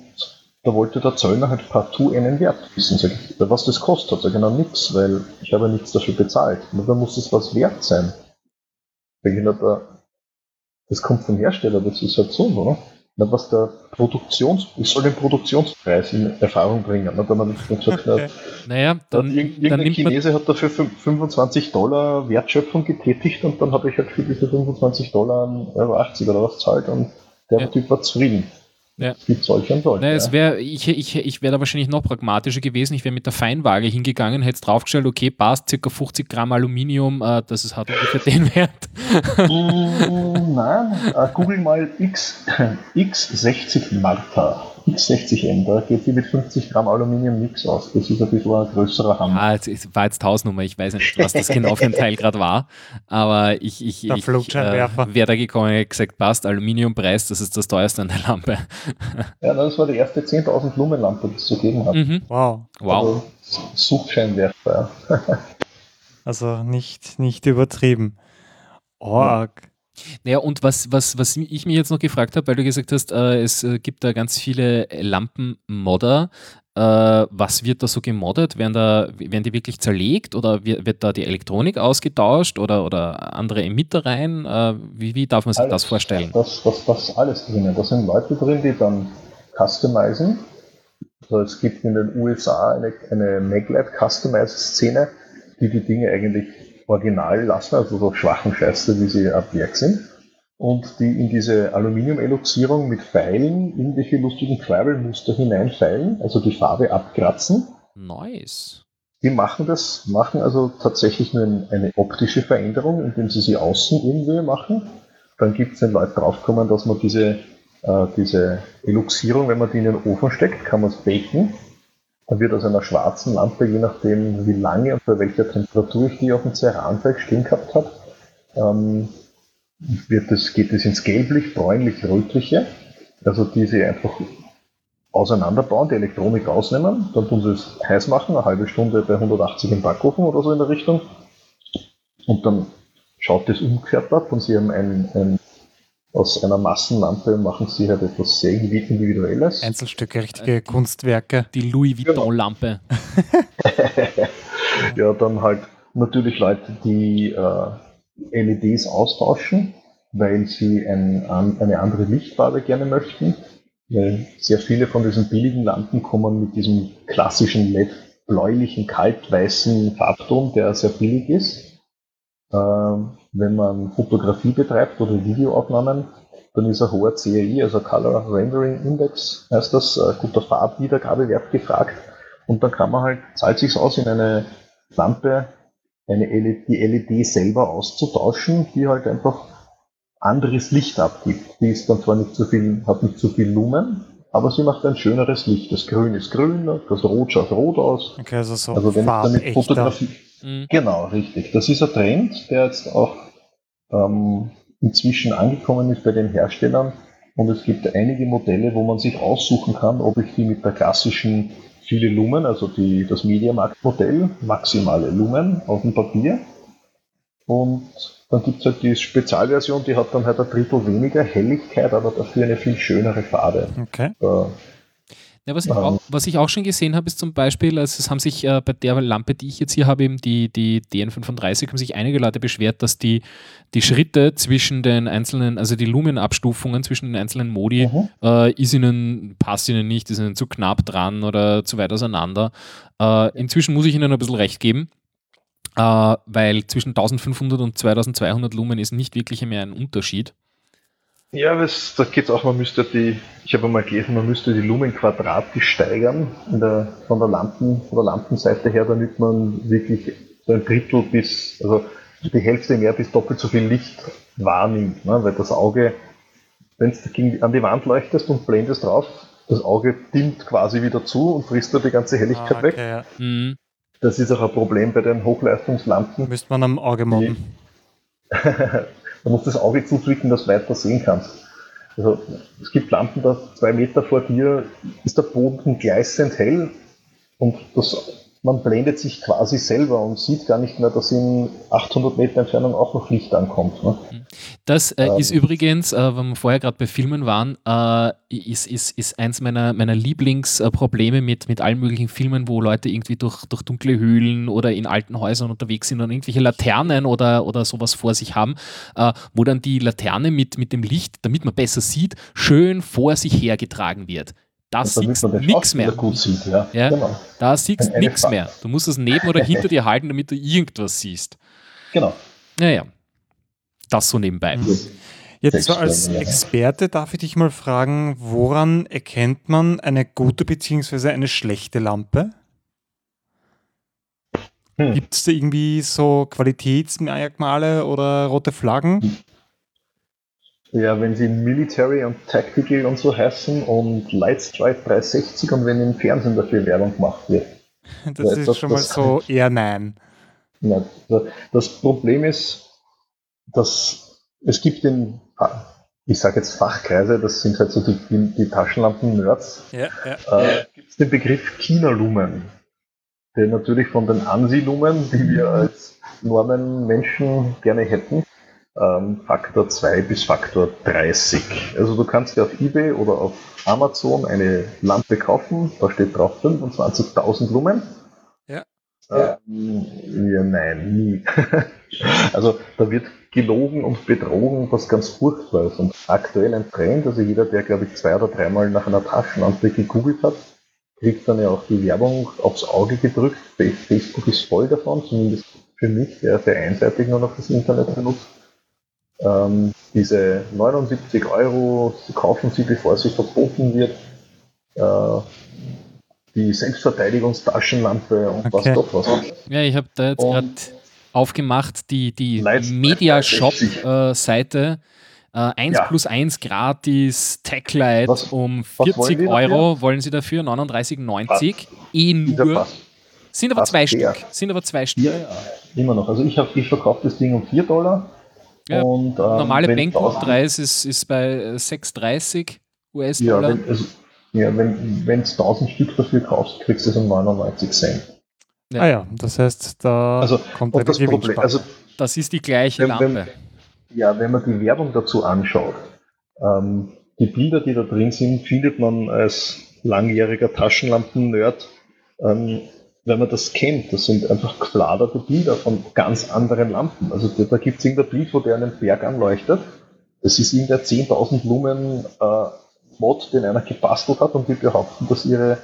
da wollte der Zöllner halt partout einen Wert wissen. Sag ich, was das kostet, sag ich, na nix, weil ich habe ja nichts dafür bezahlt. Na, dann muss es was wert sein. Sag ich, na, da, das kommt vom Hersteller, das ist halt so, oder? Na, was der Produktions, ich soll den Produktionspreis in Erfahrung bringen. Na, dann habe ich gesagt, na, Naja, dann, dann, irgendein dann Chinese hat dafür fün- 25 Dollar Wertschöpfung getätigt und dann habe ich halt für diese 25 Dollar 1,80 Euro oder was zahlt und der Ja. Typ war zufrieden. Ja. Es gibt solche und solche. Ne, es wär, ich ich, ich wäre da wahrscheinlich noch pragmatischer gewesen. Ich wäre mit der Feinwaage hingegangen, hätte draufgestellt, okay, passt, circa 50 Gramm Aluminium, äh, das ist, hat ungefähr den Wert. Mm, Nein, äh, google mal X, X60 Martha. X60M, da geht sie mit 50 Gramm Aluminium nichts aus. Das ist ein bisschen ein größerer Hammer. Ah, es war jetzt Hausnummer, ich weiß nicht, was das genau für ein Teil gerade war, aber ich, ich, Der ich Flugscheinwerfer. äh, wäre da gekommen und gesagt, passt, Aluminiumpreis, das ist das teuerste an der Lampe. Ja, das war die erste 10.000 Lumenlampe, die es so gegeben hat. Mhm. Wow. Wow. Also, Suchscheinwerfer. ja. Also nicht, nicht übertrieben. Org. Naja, und was, was, was ich mich jetzt noch gefragt habe, weil du gesagt hast, äh, es äh, gibt da ganz viele Lampenmodder. Äh, was wird da so gemoddet? Werden, da, werden die wirklich zerlegt oder wird, wird da die Elektronik ausgetauscht oder, oder andere Emitter rein? Äh, wie, wie darf man sich das Alles. vorstellen? Das, das, das ist alles drinnen. Da sind Leute drin, die dann customizen. Also es gibt in den USA eine, eine Maglab Customize-Szene, die die Dinge eigentlich original lassen, also so schwachen Scheiße, wie sie ab Werk sind. Und die in diese Aluminium-Eloxierung mit Pfeilen irgendwelche lustigen Tribal-Muster hineinfeilen, also die Farbe abkratzen. Nice. Die machen das, machen also tatsächlich nur ein- eine optische Veränderung, indem sie sie außen irgendwie machen. Dann gibt es, wenn Leute draufkommen, dass man diese, äh, diese Eluxierung, wenn man die in den Ofen steckt, kann man es baken. Dann wird aus einer schwarzen Lampe, je nachdem wie lange und bei welcher Temperatur ich die auf dem Ceranfeld stehen gehabt habe, ähm, wird es, geht es ins gelblich, bräunlich, rötliche. Also die sie einfach auseinanderbauen, die Elektronik rausnehmen, dann tun sie es heiß machen, eine halbe Stunde bei 180 im Backofen oder so in der Richtung. Und dann schaut das umgekehrt ab und sie haben ein, ein aus einer Massenlampe machen sie halt etwas sehr individuelles. Einzelstücke, richtige Kunstwerke. Die Louis Vuitton-Lampe. Ja, dann halt natürlich Leute, die äh, LEDs austauschen, weil sie ein, an, eine andere Lichtfarbe gerne möchten. Weil sehr viele von diesen billigen Lampen kommen mit diesem klassischen LED-bläulichen, kaltweißen Farbton, der sehr billig ist. Ähm, wenn man Fotografie betreibt oder Videoaufnahmen, dann ist ein hoher CRI, also Color Rendering Index, heißt das, äh, guter Farbwiedergabewert gefragt. Und dann kann man halt, zahlt sich aus, in eine Lampe eine LED, die LED selber auszutauschen, die halt einfach anderes Licht abgibt. Die ist dann zwar nicht so viel, hat nicht so viel Lumen, aber sie macht ein schöneres Licht. Das Grün ist grün, das Rot schaut rot aus. Okay, also so Also wenn ich damit. Fotografie, Mhm. Genau, richtig. Das ist ein Trend, der jetzt auch ähm, inzwischen angekommen ist bei den Herstellern. Und es gibt einige Modelle, wo man sich aussuchen kann, ob ich die mit der klassischen viele Lumen, also die, das Mediamarkt-Modell, maximale Lumen auf dem Papier. Und dann gibt es halt die Spezialversion, die hat dann halt ein Drittel weniger Helligkeit, aber dafür eine viel schönere Farbe. Okay. Äh, Ja, was, ich Ähm. auch, was ich auch schon gesehen habe, ist zum Beispiel, also es haben sich äh, bei der Lampe, die ich jetzt hier habe, eben die, die DN35, haben sich einige Leute beschwert, dass die, die Schritte zwischen den einzelnen, also die Lumenabstufungen zwischen den einzelnen Modi, Mhm. äh, ist ihnen, passt ihnen nicht, ist ihnen zu knapp dran oder zu weit auseinander. Äh, inzwischen muss ich ihnen ein bisschen recht geben. Äh, weil zwischen 1500 und 2200 Lumen ist nicht wirklich mehr ein Unterschied. Ja, was, da geht's auch, man müsste die, ich habe mal gelesen, man müsste die Lumen quadratisch steigern der, von, der Lampen, von der Lampenseite her, damit man wirklich so ein Drittel bis, also die Hälfte mehr bis doppelt so viel Licht wahrnimmt. Ne? Weil das Auge, wenn du an die Wand leuchtest und blendest drauf, das Auge dimmt quasi wieder zu und frisst da die ganze Helligkeit Ah, weg. okay, ja. Mhm. Das ist auch ein Problem bei den Hochleistungslampen. Müsste man am Auge mobben. Du musst das Auge zudrücken, dass du weiter sehen kannst. Also, es gibt Lampen, da zwei Meter vor dir ist der Boden gleißend hell und das, man blendet sich quasi selber und sieht gar nicht mehr, dass in 800 Meter Entfernung auch noch Licht ankommt. Ne? Das äh, Ähm. ist übrigens, äh, wenn wir vorher gerade bei Filmen waren, äh, ist, ist, ist eins meiner, meiner Lieblingsprobleme mit, mit allen möglichen Filmen, wo Leute irgendwie durch, durch dunkle Höhlen oder in alten Häusern unterwegs sind und irgendwelche Laternen oder, oder sowas vor sich haben, äh, wo dann die Laterne mit, mit dem Licht, damit man besser sieht, schön vor sich hergetragen wird. Da siehst nichts mehr. gut sieht. Ja, Ja. Genau. Da siehst du nichts mehr. Du musst es neben oder hinter dir halten, damit du irgendwas siehst. genau. Naja, das so nebenbei. Jetzt so als. Experte darf ich dich mal fragen, woran erkennt man eine gute bzw. eine schlechte Lampe? Hm. Gibt es da irgendwie so Qualitätsmerkmale oder rote Flaggen? Ja, wenn sie Military und Tactical und so heißen und Lightstrike 360 und wenn im Fernsehen dafür Werbung gemacht wird. Das Ja, ist das- schon mal so eher nein. Ja, das Problem ist, dass es gibt in, ich sage jetzt Fachkreise, das sind halt so die, die, Taschenlampen-Nerds, Ja, ja. äh, gibt es den Begriff China-Lumen, der natürlich von den ANSI-Lumen, die wir als Normenmenschen gerne hätten, ähm, Faktor 2 bis Faktor 30. Also du kannst dir auf Ebay oder auf Amazon eine Lampe kaufen, da steht drauf 25.000 Lumen. Ja. Ähm, ja, nein, nie. also da wird gelogen und betrogen, was ganz furchtbar ist. Und aktuell ein Trend, also jeder, der glaube ich zwei oder dreimal nach einer Taschenlampe gegoogelt hat, kriegt dann ja auch die Werbung aufs Auge gedrückt. Facebook ist voll davon, zumindest für mich, der sehr einseitig nur noch das Internet benutzt. Ähm, diese 79 Euro kaufen Sie, bevor sie verboten wird. Äh, die Selbstverteidigungstaschenlampe und Okay. was Gott was. Ja, ich habe da jetzt gerade aufgemacht, die, die Media-Shop-Seite. Äh, 1 Ja. plus 1 gratis, Techlight Was- um was 40 wollen? Euro wollen sie dafür, 39,90. Eh nur. Sind aber zwei. Stück. Sind aber zwei Stück. Ja, ja, immer noch. Also ich, hab- ich verkaufe das Ding um 4 Dollar. Ja, und, ähm, Normale wenn Banknotenpreis ist, ist bei äh, 6,30 Ja, US-Dollar. wenn, also, ja, wenn du 1000 Stück dafür kaufst, kriegst du es um 99 Cent. Ja. Ah ja, das heißt, da Also, kommt eine das Problem, also das ist die gleiche Wenn- wenn- Lampe. Ja, wenn man die Werbung dazu anschaut, ähm, die Bilder, die da drin sind, findet man als langjähriger Taschenlampen-Nerd, ähm, wenn man das kennt, das sind einfach gefladerte Bilder von ganz anderen Lampen. Also da, da gibt es irgendein Bild, wo der einen Berg anleuchtet. Das ist irgendein 10.000 Lumen äh, Mod, den einer gebastelt hat und die behaupten, dass ihre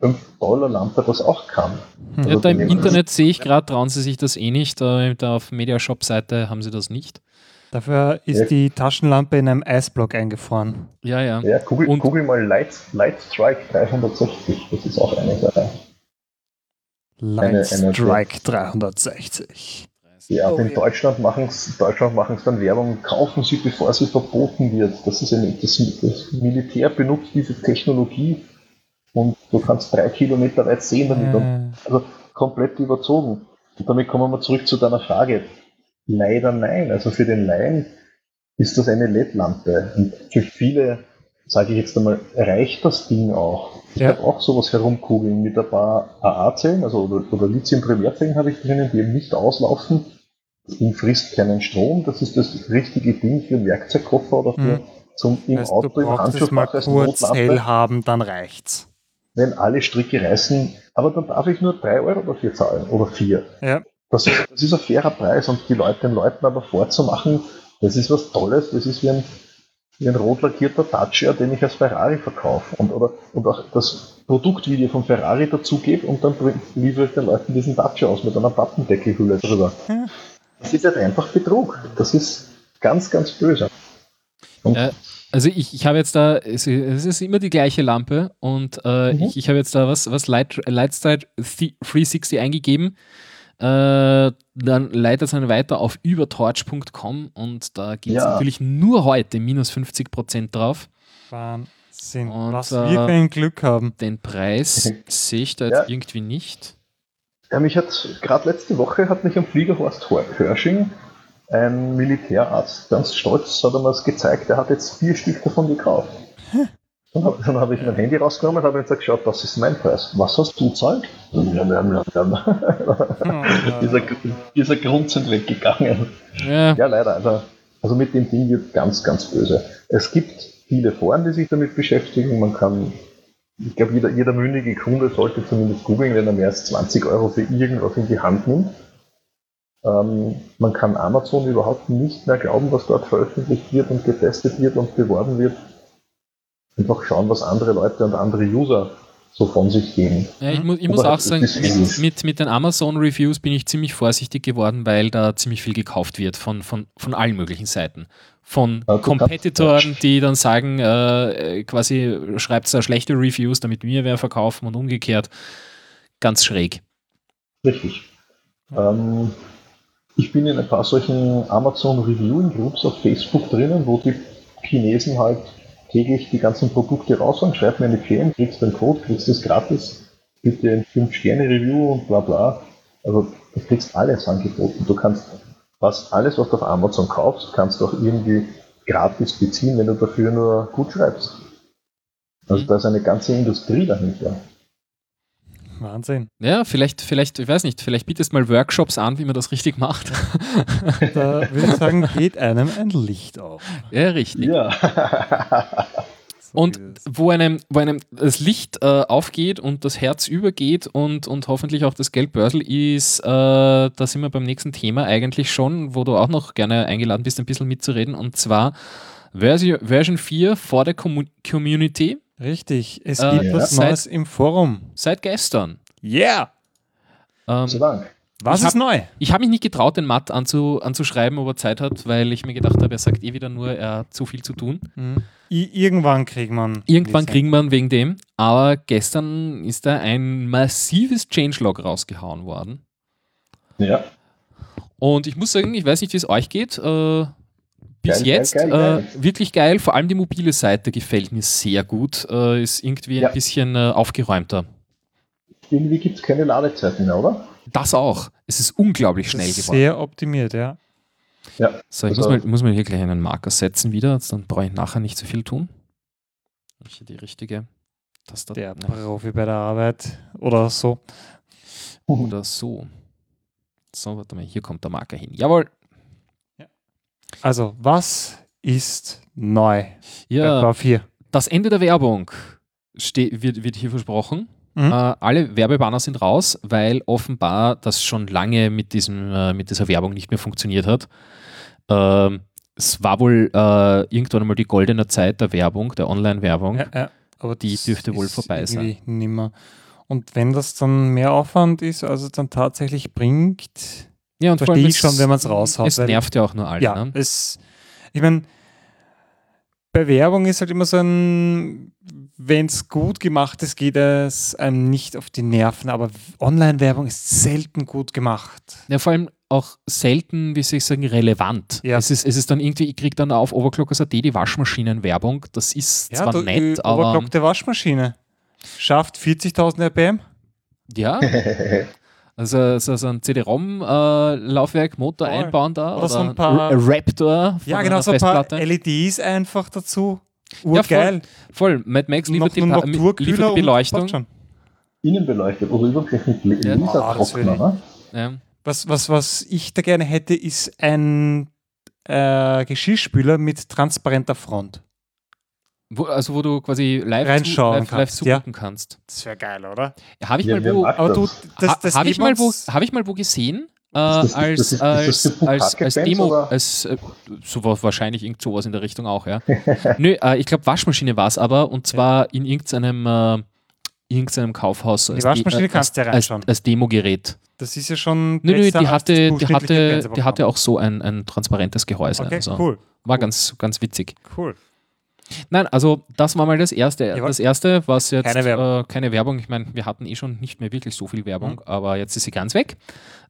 5-Dollar-Lampe das auch kann. Hm. Ja, Also da im Internet sehe ich gerade, trauen sie sich das eh nicht. Da, da auf Mediashop-Seite haben sie das nicht. Dafür ist Ja. die Taschenlampe in einem Eisblock eingefroren. Ja, ja. Ja, google, Und- google mal Light, Light Strike 360, das ist auch eine Sache. Strike 360. Ja, Oh, und in ja. Deutschland machen es Deutschland machen's dann Werbung, kaufen sie, bevor sie verboten wird. Das ist eine, das, das Militär benutzt diese Technologie und du kannst drei Kilometer weit sehen damit. Äh, also komplett überzogen. Und damit kommen wir zurück zu deiner Frage. Leider nein. Also für den Laien ist das eine LED-Lampe. Und für viele, sage ich jetzt einmal, reicht das Ding auch. Ich Ja. habe auch sowas herumkugeln mit ein paar AA-Zellen, also oder, oder Lithium-Primärzellen habe ich drinnen, die eben nicht auslaufen. Ding frisst keinen Strom. Das ist das richtige Ding für einen Werkzeugkoffer oder für Mhm. zum im heißt, du Auto im Handschuhfach als kurz hell haben, dann reicht's. wenn alle Stricke reißen, aber dann darf ich nur 3 Euro dafür zahlen oder 4. Ja. Das, ist- das ist ein fairer Preis und die Leute, den Leuten aber vorzumachen, das ist was Tolles, das ist wie ein, wie ein rot lackierter Dacia, den ich als Ferrari verkaufe und, oder, und auch das Produktvideo von Ferrari dazugebe und dann liefere ich den Leuten diesen Dacia aus mit einer Pappendeckelhülle drüber. Ja. Das ist halt einfach Betrug. Das ist ganz, ganz böse. Äh, also ich, ich habe jetzt da, es es ist immer die gleiche Lampe und äh, Mhm. ich, ich habe jetzt da was, was Light, Lightstyle 360 eingegeben. Äh, dann leitet es einen weiter auf übertorch.com und da geht es Ja. natürlich nur heute minus 50% drauf. Wahnsinn. Und, Was äh, wir für ein Glück haben. Den Preis sehe ich da jetzt Ja. irgendwie nicht. Ja, mich hat gerade letzte Woche hat mich am Fliegerhorst Hor- Hörsching ein Militärarzt ganz stolz hat er mir das gezeigt, er hat jetzt vier Stück davon gekauft. Dann habe hab ich mein Handy rausgenommen und habe gesagt, schau, das ist mein Preis. Was hast du zahlt? dieser, dieser Grund sind weggegangen. Ja, Ja, leider. Also, also mit dem Ding wird ganz, ganz böse. Es gibt viele Foren, die sich damit beschäftigen. Man kann, ich glaube, jeder, jeder mündige Kunde sollte zumindest googeln, wenn er mehr als 20 Euro für irgendwas in die Hand nimmt. Ähm, man kann Amazon überhaupt nicht mehr glauben, was dort veröffentlicht wird und getestet wird und beworben wird. Einfach schauen, was andere Leute und andere User so von sich geben. Ja, ich, mu ich muss auch sagen, mit, mit, mit den Amazon-Reviews bin ich ziemlich vorsichtig geworden, weil da ziemlich viel gekauft wird von, von, von allen möglichen Seiten. Von Ja, Competitoren, die dann sagen, äh, quasi schreibt da schlechte Reviews, damit wir wer verkaufen und umgekehrt. Ganz schräg. Richtig. Ähm, ich bin in ein paar solchen Amazon Reviewing Groups auf Facebook drinnen, wo die Chinesen halt täglich die ganzen Produkte raushauen, schreib mir eine PM, kriegst den Code, kriegst es gratis, bitte ein 5-Sterne-Review und bla bla. Also du kriegst alles angeboten. Du kannst fast alles, was du auf Amazon kaufst, kannst du auch irgendwie gratis beziehen, wenn du dafür nur gut schreibst. Also Mhm. da ist eine ganze Industrie dahinter. Wahnsinn. Ja, vielleicht, vielleicht, ich weiß nicht, vielleicht bietest mal Workshops an, wie man das richtig macht. Da würde ich sagen, geht einem ein Licht auf. ja, richtig. Ja. Und wo einem, wo einem das Licht äh, aufgeht und das Herz übergeht und, und hoffentlich auch das Geldbörsel ist, äh, da sind wir beim nächsten Thema eigentlich schon, wo du auch noch gerne eingeladen bist, ein bisschen mitzureden. Und zwar Versi Version 4 vor der Commu Community Richtig, es Äh, gibt ja. was Seit- Neues im Forum. seit gestern. Yeah! Ähm, Sei Dank. Was Ich ist neu? ich habe mich nicht getraut, den Matt anzu, anzuschreiben, ob er Zeit hat, weil ich mir gedacht habe, er sagt eh wieder nur, er hat zu viel zu tun. Hm. I irgendwann kriegt man. Irgendwann wir ihn wegen dem, aber gestern ist da ein massives Changelog rausgehauen worden. Ja. Und ich muss sagen, ich weiß nicht, wie es euch geht. Äh, bis Geil, jetzt geil, geil, äh, wirklich geil. Vor allem die mobile Seite gefällt mir sehr gut. Äh, ist irgendwie Ja. ein bisschen äh, aufgeräumter. Irgendwie gibt es keine Ladezeiten mehr, oder? Das auch. Es ist unglaublich schnell ist geworden. Sehr optimiert, ja. Ja. So, ich Also- muss, mal, muss mal hier gleich einen Marker setzen wieder, dann brauche ich nachher nicht so viel tun. Ich hier die richtige Der Tastatur Profi bei der Arbeit oder so. oder so. So, warte mal, hier kommt der Marker hin. Jawohl. Also, was ist neu Ja, Bau 4? das Ende der Werbung wird, wird hier versprochen. Mhm. Äh, alle Werbebanner sind raus, weil offenbar das schon lange mit, diesem, äh, mit dieser Werbung nicht mehr funktioniert hat. Ähm, es war wohl äh, irgendwann einmal die goldene Zeit der Werbung, der Online-Werbung. Ja, ja, aber Die dürfte wohl vorbei sein. Nimmer. Und wenn das dann mehr Aufwand ist, als es dann tatsächlich bringt, Ja, und vor Verstehe allem ich schon, wenn man's raushaut, Es nervt ja auch nur alle. ja, Ne? es, ich meine, bei Werbung ist halt immer so ein, wenn es gut gemacht ist, geht es einem nicht auf die Nerven, aber Online-Werbung ist selten gut gemacht. Ja, vor allem auch selten, wie soll ich sagen, relevant. Ja. Es, ist, es ist dann irgendwie, ich kriege dann auf Overclockers.at die Waschmaschinenwerbung. Das ist Ja, zwar du, nett, die aber overclockte Waschmaschine schafft 40.000 RPM. ja, also so, so ein CD-ROM-Laufwerk, Motor Voll. einbauen da Oder so ein paar- R- Raptor von Ja, genau, einer so ein paar Festplatte. LEDs einfach dazu. Ja, Urgeil. Voll, Mad Max noch, liefert die, noch Pa- Tourkühler liefert die und Beleuchtung. passt schon. Innen beleuchtet oder übergleich mit Le- Ja. Oh, Lasertrockner, ich. ne? Ja. Was, was, was ich da gerne hätte, ist ein äh, Geschirrspüler mit transparenter Front. Wo, also wo du quasi live, Reinschauen zu, live, live kannst, ja. zugucken kannst. Das wäre geil, oder? Ja, Habe ich, Ja, mal wo- mag Aber du, das? das, das Habe ich, mal wo- hab ich mal wo gesehen? Äh, das- als, als, als, als Demo, oder? als äh, so war wahrscheinlich irgend sowas in der Richtung auch, ja. Nö, äh, ich glaube Waschmaschine war es aber und zwar in irgendeinem, äh, irgendeinem Kaufhaus. Die als Waschmaschine De- kannst du ja als, als, reinschauen. als Demogerät. Das ist ja schon. Nö, nö, die als hatte, die hatte, die hatte auch so ein, ein transparentes Gehäuse. Okay, also cool. War ganz, ganz witzig. Cool. Nein, also das war mal das erste. Jawohl. Das erste, was jetzt Keine Werbung. Äh, keine Werbung. Ich meine, wir hatten eh schon nicht mehr wirklich so viel Werbung, Mhm. aber jetzt ist sie ganz weg.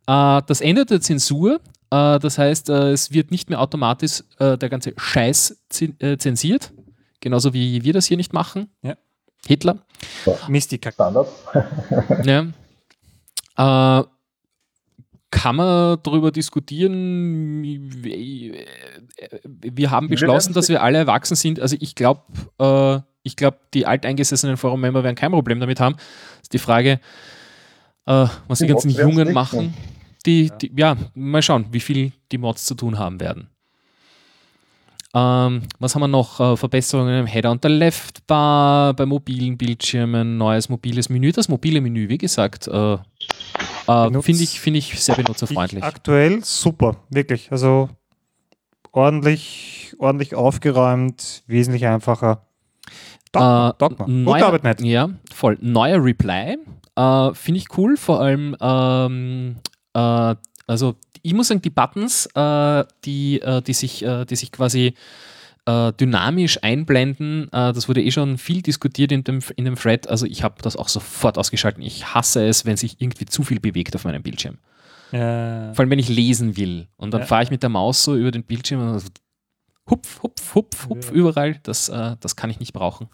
Äh, das Ende der Zensur. Äh, das heißt, äh, es wird nicht mehr automatisch äh, der ganze Scheiß äh, zensiert. Genauso wie wir das hier nicht machen. Ja. Hitler. Mystika. Standard. ja. Kann man darüber diskutieren? Wir haben beschlossen, dass wir alle erwachsen sind. Also ich glaube, äh, ich glaube, die alteingesessenen Forum-Member werden kein Problem damit haben. Ist die Frage, äh, was die Die ganzen Jungen machen. Die, die, ja, mal schauen, wie viel die Mods zu tun haben werden. Ähm, was haben wir noch? Äh, Verbesserungen im Header und der Leftbar, bei mobilen Bildschirmen, neues mobiles Menü. Das mobile Menü, wie gesagt, äh, äh, finde ich, find ich sehr Ich benutzerfreundlich. aktuell super, wirklich. Also ordentlich, ordentlich aufgeräumt, wesentlich einfacher. Dogma, Äh, Dogma. Gute neuer, Arbeit, Matt. Ja, voll. Neuer Reply. Äh, Finde ich cool, vor allem, ähm, äh, also ich muss sagen, die Buttons, äh, die, äh, die, sich, äh, die sich quasi äh, dynamisch einblenden, äh, das wurde eh schon viel diskutiert in dem, in dem Thread. Also ich habe das auch sofort ausgeschaltet. Ich hasse es, wenn sich irgendwie zu viel bewegt auf meinem Bildschirm. Ja. Vor allem, wenn ich lesen will. Und dann Ja. fahre ich mit der Maus so über den Bildschirm und so hupf, hupf, hupf, hupf, Ja. überall. Das, äh, das kann ich nicht brauchen.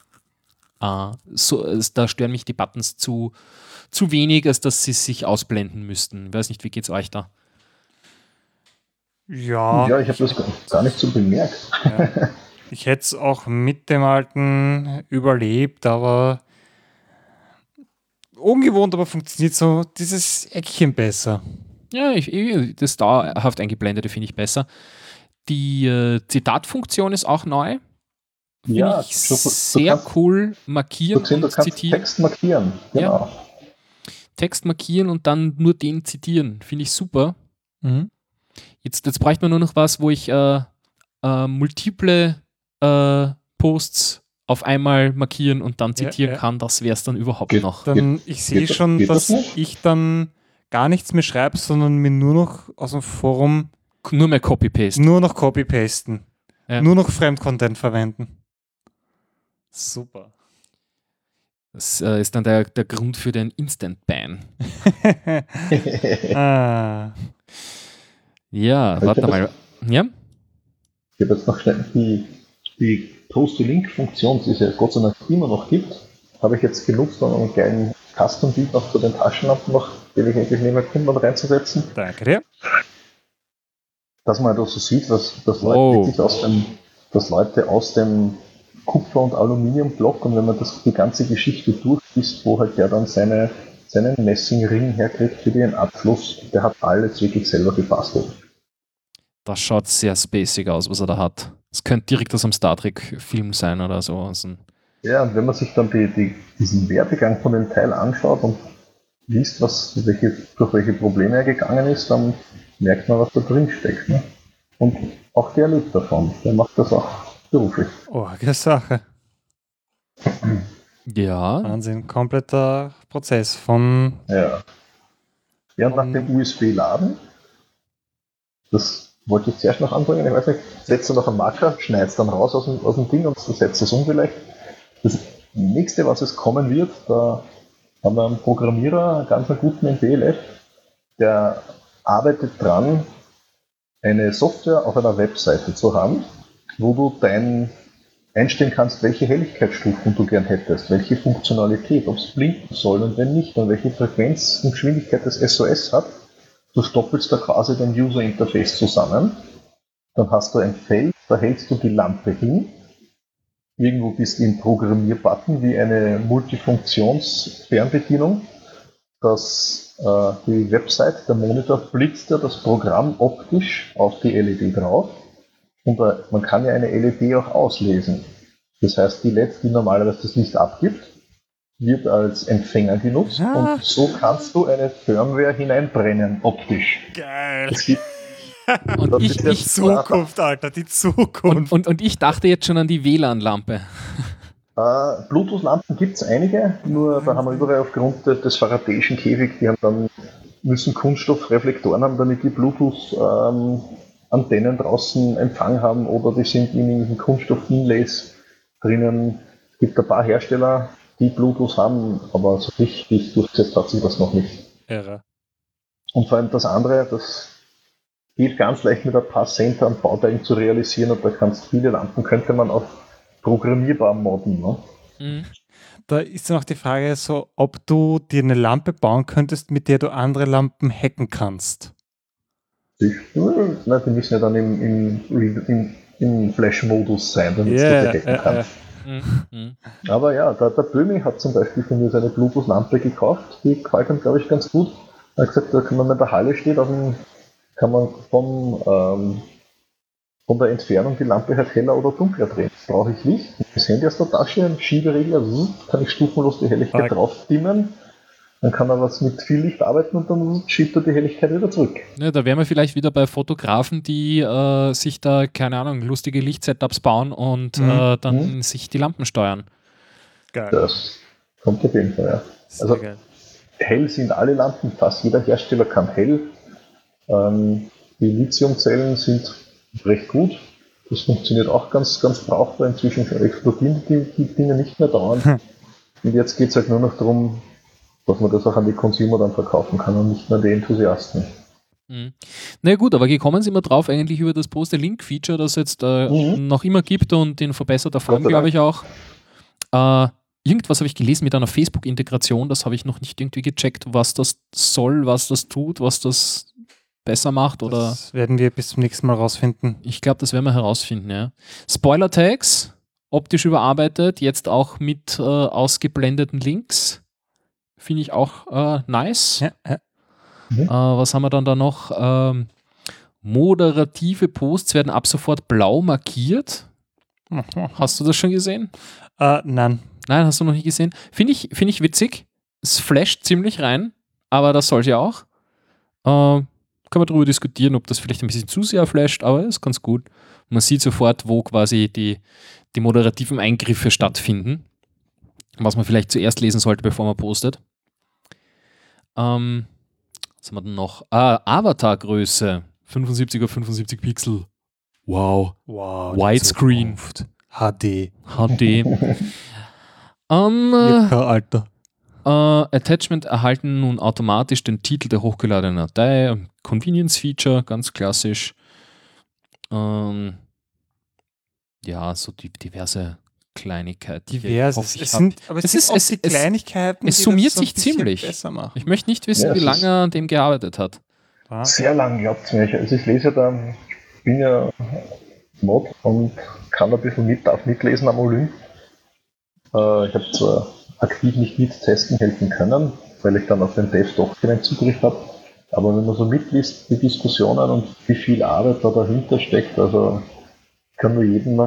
Äh, so, da stören mich die Buttons zu, zu wenig, als dass sie sich ausblenden müssten. Ich weiß nicht, wie geht es euch da? Ja, Ja, ich habe das gar nicht, so bemerkt. ja. ich hätte es auch mit dem alten überlebt, aber ungewohnt, aber funktioniert so dieses Eckchen besser. Ja, ich, ich, das dauerhaft eingeblendete finde ich besser. Die äh, Zitatfunktion ist auch neu. Finde Ja, ich du- du sehr kannst- cool markieren du und zitieren. Text markieren. Genau. Text markieren und dann nur den zitieren. Finde ich super. Mhm. Jetzt, jetzt bräuchte man nur noch was, wo ich äh, äh, multiple äh, Posts auf einmal markieren und dann Ja, zitieren ja. kann. Das wäre es dann überhaupt Geht- noch. Dann, ich sehe das- schon, geht das dass nicht? ich dann gar nichts mehr schreibe, sondern mir nur noch aus dem Forum Nur mehr Copy-Paste. nur noch Copy-Pasten. Ja. Nur noch Fremdcontent verwenden. Super. Das äh, ist dann der, der Grund für den Instant-Ban. ah, Ja, ich warte mal. Ja? Ich habe jetzt noch schnell die, die Post-to-Link-Funktion, die es ja Gott sei Dank immer noch gibt, habe ich jetzt genutzt, um einen kleinen Custom-Beat noch zu den Taschenlampen noch, den ich nehmen konnte, noch reinzusetzen, danke dir. dass man da so sieht, dass, dass Leute Wow. wirklich aus dem, dass Leute aus dem Kupfer- und Aluminiumblock und wenn man das, die ganze Geschichte durchliest, wo halt der dann seine, seinen Messingring herkriegt für den Abschluss, der hat alles wirklich selber gebastelt. Das schaut sehr spacig aus, was er da hat. Es könnte direkt aus einem Star Trek-Film sein oder so. Also, Ja, und wenn man sich dann die, die, diesen Werdegang von dem Teil anschaut und liest, was, welche, durch welche Probleme er gegangen ist, dann merkt man, was da drin steckt. Ne? Und auch der lebt davon. Der macht das auch beruflich. Orge Sache. Ja, Wahnsinn. Kompletter Prozess von. Ja. Ja, nach dem USB-Laden, das wollte ich zuerst noch anbringen, ich weiß nicht, setzt du noch einen Marker, schneidest dann raus aus dem, aus dem Ding und setzt es um vielleicht. Das nächste, was es kommen wird, da haben wir einen Programmierer, einen ganz guten im BLF, der arbeitet dran, eine Software auf einer Webseite zu haben, wo du dein einstellen kannst, welche Helligkeitsstufen du gern hättest, welche Funktionalität, ob es blinken soll und wenn nicht, und welche Frequenz und Geschwindigkeit das SOS hat. Du stoppelst da quasi dein User Interface zusammen. Dann hast du ein Feld, da hältst du die Lampe hin. Irgendwo bist du im Programmierbutton wie eine Multifunktions-Fernbedienung. Das, äh, die Website, der Monitor blitzt ja das Programm optisch auf die LED drauf. Und äh, man kann ja eine LED auch auslesen. Das heißt, die LED, die normalerweise das Licht abgibt, wird als Empfänger genutzt Ah. und so kannst du eine Firmware hineinbrennen, optisch. Geil. Und das ich, ich, Zukunft, Alter, die und, Zukunft. und, und ich dachte jetzt schon an die WLAN-Lampe. äh, Bluetooth-Lampen gibt es einige, nur da haben wir überall aufgrund des, des Faradayschen Käfig, die haben dann müssen Kunststoffreflektoren haben, damit die Bluetooth-Antennen draußen Empfang haben oder die sind in irgendwelchen Kunststoff-Inlays drinnen. Es gibt ein paar Hersteller, die Bluetooth haben, aber so richtig durchgesetzt hat sich das noch nicht. Irre. Und vor allem das andere, das geht ganz leicht mit ein paar Cent an Bauteilen zu realisieren und da kannst viele Lampen könnte man auf programmierbar modden. Ne? Mhm. Da ist dann auch die Frage so, ob du dir eine Lampe bauen könntest, mit der du andere Lampen hacken kannst. Die müssen ja dann im, im, im, im Flash-Modus sein, damit Ja, du die hacken äh, kannst. Mhm. Mhm. Aber ja, der, der Böhmi hat zum Beispiel von mir seine Bluetooth-Lampe gekauft, die gefällt ihm, glaube ich, ganz gut. Er hat gesagt, da kann man, wenn der Halle steht, auf dem, kann man vom, ähm, von der Entfernung die Lampe halt heller oder dunkler drehen. Brauche ich Licht, das Handy aus der Tasche, ein Schieberegler, kann ich stufenlos die Helligkeit Ah. drauf dimmen. Dann kann er was mit viel Licht arbeiten und dann schiebt er die Helligkeit wieder zurück. Ja, da wären wir vielleicht wieder bei Fotografen, die äh, sich da, keine Ahnung, lustige Lichtsetups bauen und Mhm. äh, dann sich die Lampen steuern. Geil. Das kommt auf jeden Fall, ja. Sehr also- geil. Hell sind alle Lampen, fast jeder Hersteller kann hell. Ähm, die Lithiumzellen sind recht gut. Das funktioniert auch ganz, ganz brauchbar. Inzwischen explodieren die, die Dinge nicht mehr dauernd. Hm. Und jetzt geht es halt nur noch darum, dass man das auch an die Consumer dann verkaufen kann und nicht nur an die Enthusiasten. Mhm. Na gut, aber gekommen sind wir drauf eigentlich über das Poste-Link-Feature, das es jetzt äh, Mhm. noch immer gibt und in verbesserter Form, glaube ich auch. Äh, irgendwas habe ich gelesen mit einer Facebook-Integration, das habe ich noch nicht irgendwie gecheckt, was das soll, was das tut, was das besser macht oder Das werden wir bis zum nächsten Mal rausfinden. ich glaube, das werden wir herausfinden, ja. Spoiler-Tags, optisch überarbeitet, jetzt auch mit äh, ausgeblendeten Links. Finde ich auch äh, nice. Ja, ja. Äh, was haben wir dann da noch? Ähm, moderative Posts werden ab sofort blau markiert. Hast du das schon gesehen? Äh, nein. Nein, hast du noch nicht gesehen. Finde ich, find ich witzig. Es flasht ziemlich rein, aber das soll ja auch. Äh, kann man darüber diskutieren, ob das vielleicht ein bisschen zu sehr flasht, aber ist ganz gut. Man sieht sofort, wo quasi die, die moderativen Eingriffe stattfinden. Was man vielleicht zuerst lesen sollte, bevor man postet. Ähm, was haben wir denn noch? Ah, Avatargröße. 75 auf 75 Pixel. Wow. Wow. Widescreen. HD. HD. ähm, äh, Ja, Alter. äh, Attachment erhalten nun automatisch den Titel der hochgeladenen Datei. Convenience Feature, ganz klassisch. Ähm, ja, so die diverse Kleinigkeiten. Divers. Es sind, aber es, Es sind ist- es- die es- Kleinigkeiten, es die summiert das so ein sich ziemlich. besser machen. ich möchte nicht wissen, Ja, wie es lange er an dem gearbeitet hat. Sehr lang, glaubt mir. Also ich lese da, ich bin ja Mod und kann ein bisschen mit, darf mitlesen am Olymp. Äh, ich habe zwar aktiv nicht mittesten helfen können, weil ich dann auf den Dev doch keinen Zugriff habe. Aber wenn man so mitliest, die Diskussionen und wie viel Arbeit da dahinter steckt, also ich kann nur jedem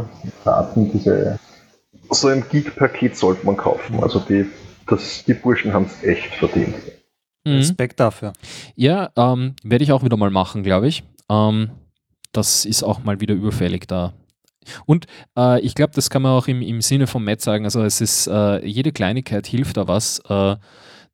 raten, diese so ein Gig-Paket sollte man kaufen. Also die, das, die Burschen haben es echt verdient. Mhm. Respekt dafür. Ja, ähm, werde ich auch wieder mal machen, glaube ich. Ähm, das ist auch mal wieder überfällig da. Und äh, ich glaube, das kann man auch im, im Sinne von Matt sagen. Also es ist, äh, jede Kleinigkeit hilft da was. Äh,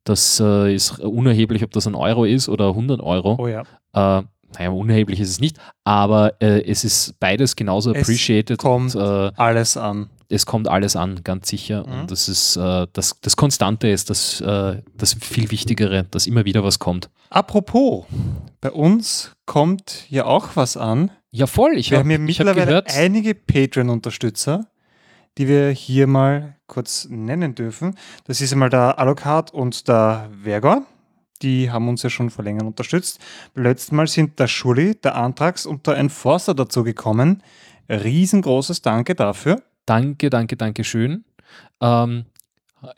das äh, ist unerheblich, ob das ein Euro ist oder 100 Euro. Oh ja. Äh, naja, unerheblich ist es nicht, aber äh, es ist beides genauso Es appreciated kommt und äh, Alles an. Es kommt alles an, ganz sicher. Mhm. Und das ist äh, das, das Konstante ist das, äh, das viel Wichtigere, dass immer wieder was kommt. Apropos, bei uns kommt ja auch was an. Ja, voll. Ich wir habe haben ja hab mittlerweile gehört, einige Patreon-Unterstützer, die wir hier mal kurz nennen dürfen. Das ist einmal der Alucard und der Vergor. Die haben uns ja schon vor längerem unterstützt. Beim letzten Mal sind der Schulli, der Antrax und der Enforcer dazu gekommen. Riesengroßes Danke dafür. Danke, danke, danke schön. Ähm,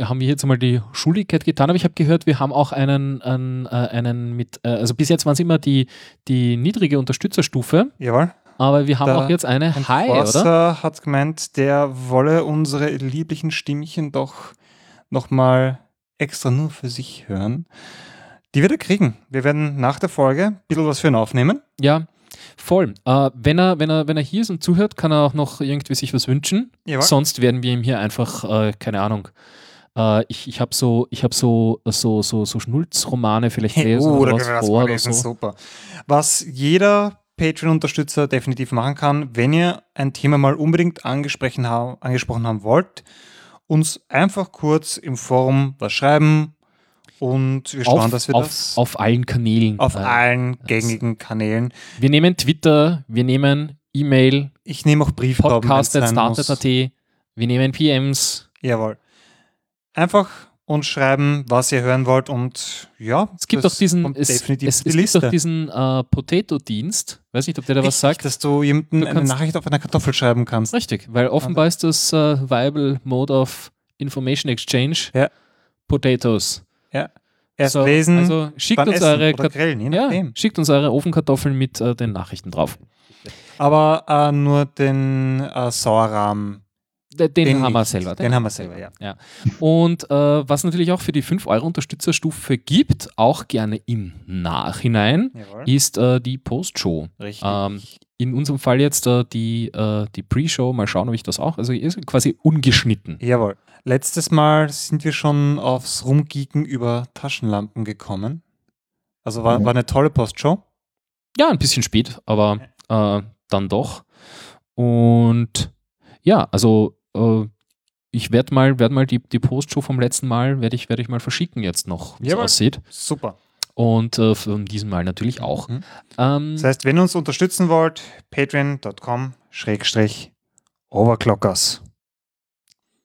haben wir jetzt mal die Schuldigkeit getan, aber ich habe gehört, wir haben auch einen, einen, äh, einen mit, äh, also bis jetzt waren es immer die, die niedrige Unterstützerstufe, Jawohl. aber wir haben Der auch jetzt eine High, oder? Hat gemeint, der wolle unsere lieblichen Stimmchen doch nochmal extra nur für sich hören. Die wird er kriegen. Wir werden nach der Folge ein bisschen was für ihn aufnehmen. Ja, voll. Äh, wenn, er, wenn, er, wenn er hier ist und zuhört, kann er auch noch irgendwie sich was wünschen. Jawohl. Sonst werden wir ihm hier einfach, äh, keine Ahnung, äh, ich, ich habe so, ich hab so, so, so, so Schnulzromane vielleicht lesen Oh, oder was vor oder so. Super. Was jeder Patreon-Unterstützer definitiv machen kann, wenn ihr ein Thema mal unbedingt angesprochen, ha angesprochen haben wollt, uns einfach kurz im Forum was schreiben und wir schauen, Auf, dass wir auf, das auf allen Kanälen. auf äh, allen gängigen Kanälen. Wir nehmen Twitter, wir nehmen E-Mail, Ich nehme auch Brieftauben, podcast.startet.at, wir nehmen PMs. Jawohl. Einfach uns schreiben, was ihr hören wollt und ja, Es gibt auch diesen, es, definitiv es, es gibt auch diesen äh, Potato-Dienst. Weiß nicht, ob der da was Richtig, sagt. dass du jemandem Du eine Nachricht auf einer Kartoffel schreiben kannst. Richtig, weil offenbar ist das äh, Viable Mode of Information Exchange. Ja. Potatoes. Erst So, lesen, Also schickt dann uns eure grillen, ja, schickt uns eure Ofenkartoffeln mit äh, den Nachrichten drauf. Aber äh, nur den äh, Sauerrahm. Den, den haben wir selber. Den haben wir selber, ja. Und äh, was natürlich auch für die 5-Euro-Unterstützerstufe gibt, auch gerne im Nachhinein, Jawohl. ist äh, die Postshow. Richtig. Ähm, in unserem Fall jetzt äh, die, äh, die Pre-Show, mal schauen, ob ich das auch, also ist quasi ungeschnitten. Jawohl. Letztes Mal sind wir schon aufs Rumgeeken über Taschenlampen gekommen. Also war, war eine tolle Postshow. Ja, ein bisschen spät, aber äh, dann doch. Und ja, also äh, ich werde mal, werd mal die, die Postshow vom letzten Mal, werde ich, werd ich mal verschicken jetzt noch, wie es aussieht. Super. Und äh, von diesem Mal natürlich auch. Mhm. Ähm, Das heißt, wenn ihr uns unterstützen wollt, patreon.com schrägstrich overclockers.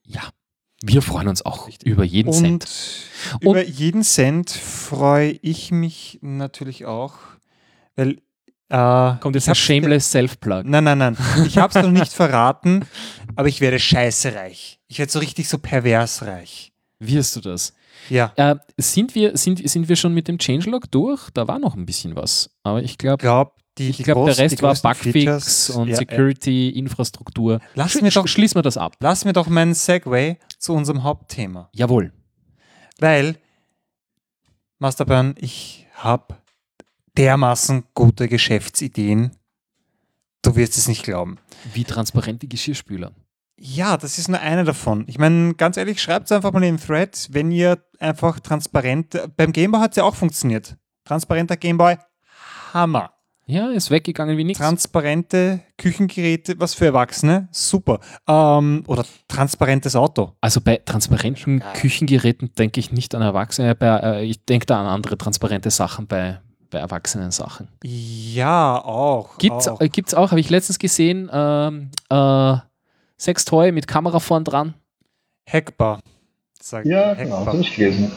ja, wir freuen uns auch Richtig. über jeden Und Cent. über jeden Cent freue ich mich natürlich auch, weil äh, Kommt jetzt ein shameless Self-Plug. Nein, nein, nein. Ich habe es noch nicht verraten, aber ich werde scheiße reich. Ich werde so richtig so pervers reich. Wirst du das? Ja. Äh, sind, wir, sind, sind wir schon mit dem Changelog durch? Da war noch ein bisschen was. Aber ich glaube, glaube, die, ich die glaub, der Rest war Bugfix Features- und ja, ja. Security, Infrastruktur. Lass Sch- mir doch- sch- Schließen wir das ab. Lass mir doch meinen Segway zu unserem Hauptthema. Jawohl. Weil, Masterburn, ich habe dermaßen gute Geschäftsideen. Du wirst es nicht glauben. Wie transparent die Geschirrspüler. Ja, das ist nur eine davon. Ich meine, ganz ehrlich, schreibt es einfach mal in den Thread, wenn ihr einfach transparent. Beim Gameboy hat es ja auch funktioniert. Transparenter Gameboy, Hammer. Ja, ist weggegangen wie nichts. Transparente Küchengeräte, was für Erwachsene, super. Ähm, oder transparentes Auto. Also bei transparenten. Küchengeräten denke ich nicht an Erwachsene, bei, äh, ich denke da an andere transparente Sachen bei, bei erwachsenen Sachen. Ja, auch. Gibt's auch. auch, äh, gibt's auch habe ich letztens gesehen, ähm, äh, Sextoy mit Kamera vorn dran. Hackbar. Sag ich, Ja, genau, hackbar. das habe ich gelesen.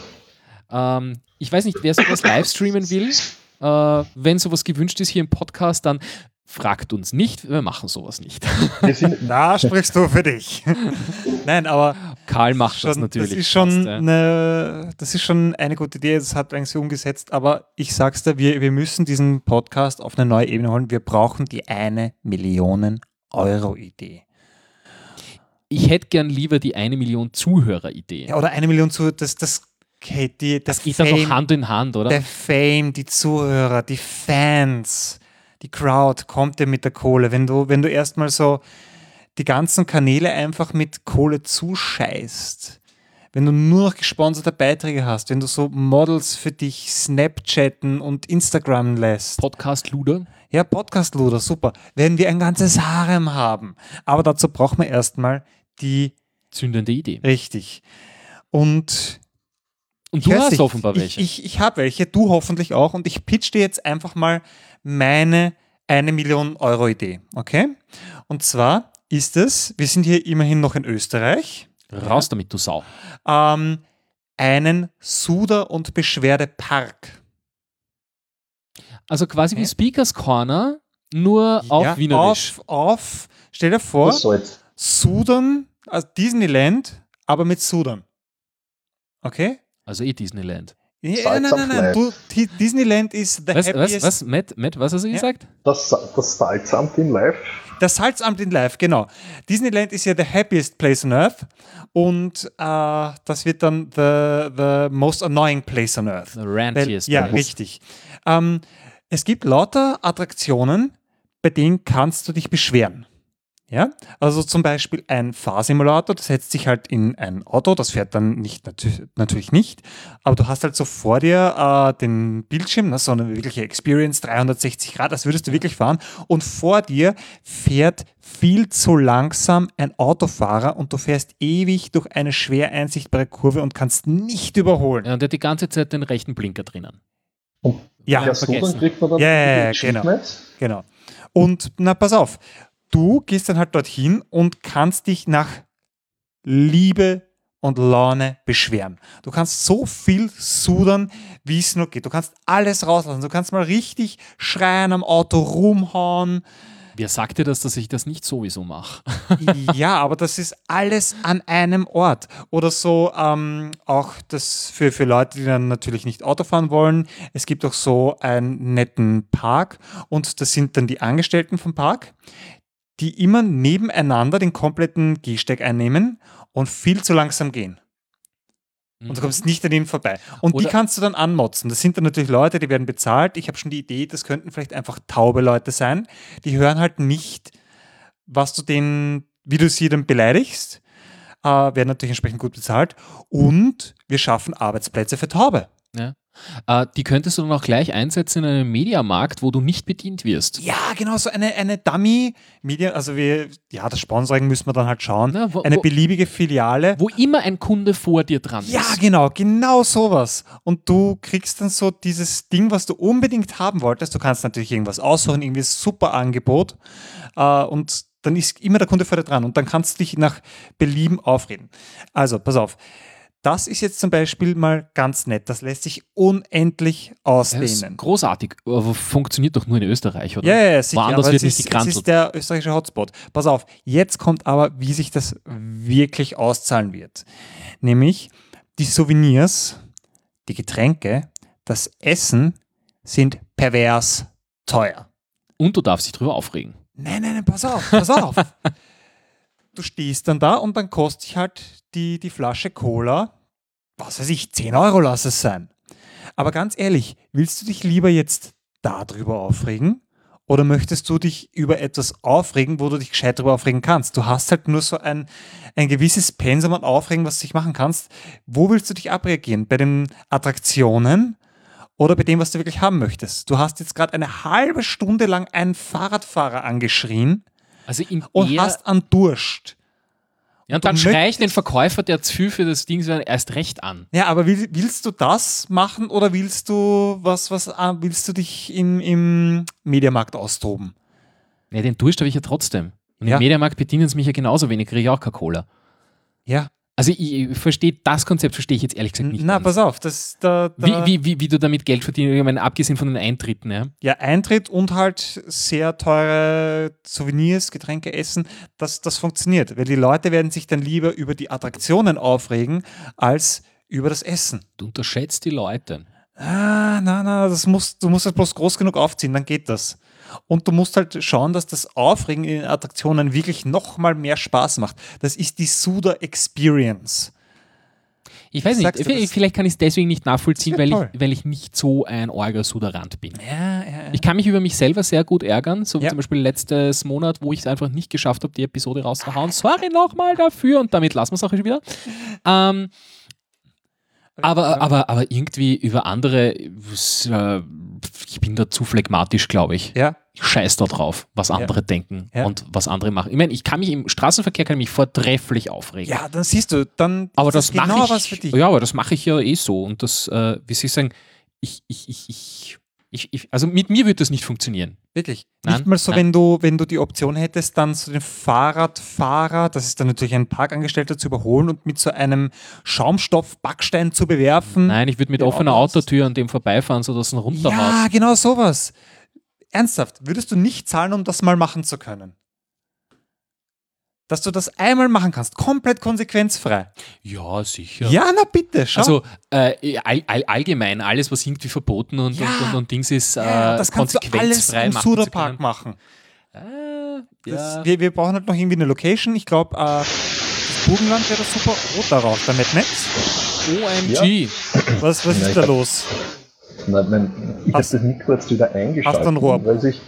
Ähm, ich weiß nicht, wer sowas live streamen will. Äh, wenn sowas gewünscht ist hier im Podcast, dann fragt uns nicht, wir machen sowas nicht. Wir sind, Da sprichst du für dich. Nein, aber Karl macht schon, das natürlich. Das ist, schon fast, ja. eine, das ist schon eine gute Idee, das hat eigentlich so umgesetzt, aber ich sag's dir, wir, wir müssen diesen Podcast auf eine neue Ebene holen. Wir brauchen die eine Millionen Euro Idee. Ich hätte gern lieber die eine Million Zuhörer-Idee. Ja, oder eine Million zu, das, das, okay, die, das geht dann noch Hand in Hand, oder? der Fame, die Zuhörer, die Fans, die Crowd kommt dir mit der Kohle. Wenn du, wenn du erstmal so die ganzen Kanäle einfach mit Kohle zuscheißt, wenn du nur noch gesponserte Beiträge hast, wenn du so Models für dich Snapchatten und Instagram lässt. Podcast Luder. Ja, Podcast-Luder, super. Werden wir ein ganzes Harem haben. Aber dazu brauchen wir erstmal die Zündende Idee. richtig. Und Und du Ich hast nicht, offenbar welche. Ich, ich, ich habe welche, du hoffentlich auch. Und ich pitch dir jetzt einfach mal meine eine Million Euro Idee. Okay? Und zwar ist es, wir sind hier immerhin noch in Österreich, Raus damit, du Sau. ähm, einen Suder- und Beschwerdepark. Also quasi wie? Speakers Corner, nur auf Ja, Wienerisch. Auf, auf, stell dir vor. Sudern, also Disneyland, aber mit Sudern. Okay? Also eh Disneyland. Ja, nein, nein, nein. Du, Di- Disneyland ist the Was, was, happiest. was, Matt, Matt, was hast du Ja. gesagt? Das, das Salzamt in Live. Das Salzamt in Live, genau. Disneyland ist ja the happiest place on earth und äh, das wird dann the, the most annoying place on earth. The Weil, rantiest. ja, place. richtig. Ähm, es gibt lauter Attraktionen, bei denen kannst du dich beschweren. Ja, also zum Beispiel ein Fahrsimulator, das setzt sich halt in ein Auto, das fährt dann nicht natü natürlich nicht, aber du hast halt so vor dir äh, den Bildschirm, ne, so eine wirkliche Experience 360 Grad, als würdest du wirklich fahren und vor dir fährt viel zu langsam ein Autofahrer und du fährst ewig durch eine schwer einsichtbare Kurve und kannst nicht überholen. Ja, und der hat die ganze Zeit den rechten Blinker drinnen. Und Ja, ja, so dann vergessen. kriegt man dann Ja, ja, ja, genau. Genau. Und na, pass auf, du gehst dann halt dorthin und kannst dich nach Liebe und Laune beschweren. Du kannst so viel sudern, wie es nur geht. Du kannst alles rauslassen. Du kannst mal richtig schreien, am Auto rumhauen. Wer sagt dir das, dass ich das nicht sowieso mache? ja, aber das ist alles an einem Ort. Oder so ähm, auch das für, für Leute, die dann natürlich nicht Auto fahren wollen. Es gibt auch so einen netten Park und das sind dann die Angestellten vom Park, die immer nebeneinander den kompletten Gehsteig einnehmen und viel zu langsam gehen. Und du kommst nicht an ihnen vorbei. Und die Oder- kannst du dann anmotzen. Das sind dann natürlich Leute, die werden bezahlt. Ich habe schon die Idee, das könnten vielleicht einfach taube Leute sein. Die hören halt nicht, was du denen, wie du sie dann beleidigst. Äh, werden natürlich entsprechend gut bezahlt. Und wir schaffen Arbeitsplätze für Taube. Äh, die könntest du dann auch gleich einsetzen in einem Mediamarkt, wo du nicht bedient wirst. Ja, genau, so eine, eine Dummy-Media, also wir, ja, das Sponsoring müssen wir dann halt schauen. Na, wo- eine wo- beliebige Filiale. Wo immer ein Kunde vor dir dran Ja, ist. genau, genau sowas. Und du kriegst dann so dieses Ding, was du unbedingt haben wolltest. Du kannst natürlich irgendwas aussuchen, irgendwie ein super Angebot. Äh, und dann ist immer der Kunde vor dir dran. Und dann kannst du dich nach Belieben aufreden. Also, pass auf. Das ist jetzt zum Beispiel mal ganz nett. Das lässt sich unendlich Das ist ausdehnen. großartig, aber funktioniert doch nur in Österreich, oder? Ja, ja, ja, sicher. Woanders wird es nicht ist, gekrantelt. ist der österreichische Hotspot. Pass auf, jetzt kommt aber, wie sich das wirklich auszahlen wird. Nämlich die Souvenirs, die Getränke, das Essen sind pervers teuer. Und du darfst dich drüber aufregen. Nein, nein, nein, pass auf, pass auf. Du stehst dann da und dann kostet sich halt die, die Flasche Cola, was weiß ich, 10 Euro lass es sein. Aber ganz ehrlich, willst du dich lieber jetzt darüber aufregen? Oder möchtest du dich über etwas aufregen, wo du dich gescheit drüber aufregen kannst? Du hast halt nur so ein, ein gewisses Pensum an Aufregen, was du dich machen kannst. Wo willst du dich abreagieren? Bei den Attraktionen oder bei dem, was du wirklich haben möchtest? Du hast jetzt gerade eine halbe Stunde lang einen Fahrradfahrer angeschrien Also und hast an Durst. Ja, und dann du schrei ich den Verkäufer, der zu viel für das Ding ist, erst recht an. Ja, aber will, willst du das machen oder willst du was, was ah, willst du dich im, im Mediamarkt austoben? Ja, den Durst habe ich ja trotzdem. Und Ja. im Mediamarkt bedienen sie mich ja genauso wenig, kriege ich auch keine Cola. Ja. Also ich, ich verstehe, das Konzept verstehe ich jetzt ehrlich gesagt nicht. Na, ganz. pass auf, das da, da wie, wie, wie, wie du damit Geld verdienst, ich meine, abgesehen von den Eintritten, ja. ja Eintritt und halt sehr teure Souvenirs, Getränke essen, das, das funktioniert, weil die Leute werden sich dann lieber über die Attraktionen aufregen als über das Essen. Du unterschätzt die Leute. Ah, na, na, das musst, du musst das bloß groß genug aufziehen, dann geht das. Und du musst halt schauen, dass das Aufregen in den Attraktionen wirklich nochmal mehr Spaß macht. Das ist die Suda Experience. Ich weiß nicht, Sagst du vielleicht kann ich es deswegen nicht nachvollziehen, Ja, weil ich, weil ich nicht so ein Orga-Suderant bin. Ja, ja, Ich kann mich über mich selber sehr gut ärgern, so wie Ja. zum Beispiel letztes Monat, wo ich es einfach nicht geschafft habe, die Episode rauszuhauen. Sorry nochmal dafür und damit lassen wir es auch schon wieder. Ähm, aber, aber, aber irgendwie über andere, äh, ich bin da zu phlegmatisch, glaube ich. ja, Ich scheiß da drauf, was andere denken Ja. und was andere machen. Ich meine, ich kann mich im Straßenverkehr kann ich mich vortrefflich aufregen. ja, dann siehst du, dann aber das, mache genau ich. was für dich. Ja, aber das mache ich ja eh so. Und das, äh, wie soll ich sagen, ich, ich, ich, ich, ich, ich also mit mir wird das nicht funktionieren. Wirklich. Nein, Nicht mal so, nein. wenn du, wenn du die Option hättest, dann so den Fahrradfahrer, das ist dann natürlich ein Parkangestellter, zu überholen und mit so einem Schaumstoff-Backstein zu bewerfen. Nein, ich würde mit offener Autotür an dem vorbeifahren, sodass ihn runterhaut. Ja, genau sowas. Ernsthaft, würdest du nicht zahlen, um das mal machen zu können? Dass du das einmal machen kannst, komplett konsequenzfrei. Ja, sicher. Ja, na bitte, schau. Also äh, all, all, allgemein, alles, was irgendwie verboten und, Ja. und, und, und Dings ist, äh, ja, das kannst du alles konsequenzfrei im Suderpark machen. Äh, Das, ja. wir, wir brauchen halt noch irgendwie eine Location. Ich glaube, äh, das Burgenland wäre das super. Rot darauf, der Netnetz. OMG. Was, was Ja, ist da los? Nein, nein, ich habe Hast- das Mikro jetzt wieder eingeschaltet, Hast du ein Rohr? weil sich,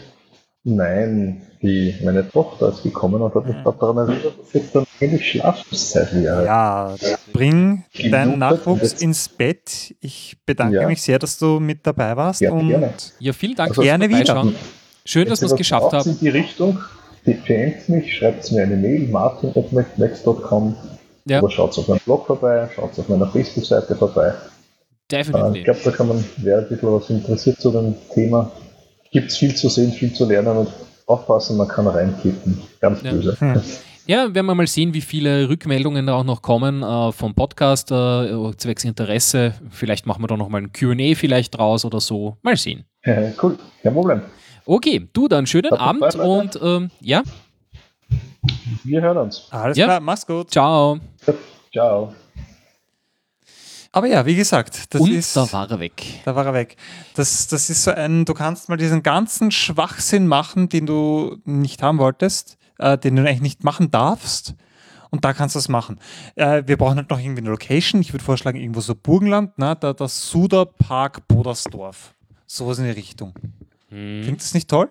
nein, die, meine Tochter ist gekommen und hat mich gerade daran erinnert, dass jetzt dann endlich Schlafenszeit wäre. Ja, bring deinen Nachwuchs jetzt- ins Bett. Ich bedanke Ja. mich sehr, dass du mit dabei warst. Ja, und gerne. Ja, vielen Dank Also- fürs Gerne wieder. Schön, dass wir es geschafft haben. in die Richtung, DMt mich, schreibt mir eine Mail, martin.next.com Ja. oder schaut auf meinem Blog vorbei, schaut auf meiner Facebook-Seite vorbei. Äh, ich Definitiv. glaube, da kann man, wer ein bisschen was interessiert zu dem Thema, gibt es viel zu sehen, viel zu lernen und aufpassen, man kann reinkippen. Ganz Ja. böse. Hm. Ja, werden wir mal sehen, wie viele Rückmeldungen da auch noch kommen äh, vom Podcast, äh, zwecks Interesse. Vielleicht machen wir da nochmal ein QA vielleicht draus oder so. Mal sehen. cool, kein Problem. Okay, du dann schönen Abend gefreut, und ähm, ja, Wir hören uns. alles Ja. klar, mach's gut. ciao. Ciao. Aber ja, wie gesagt, das und ist. da war er weg. Da war er weg. Das, das ist so ein, du kannst mal diesen ganzen Schwachsinn machen, den du nicht haben wolltest, äh, den du eigentlich nicht machen darfst. und da kannst du das machen. Äh, wir brauchen halt noch irgendwie eine Location. Ich würde vorschlagen, irgendwo so Burgenland, ne? da, das Suder Park Bodersdorf. Sowas in die Richtung. Hm. Klingt das nicht toll?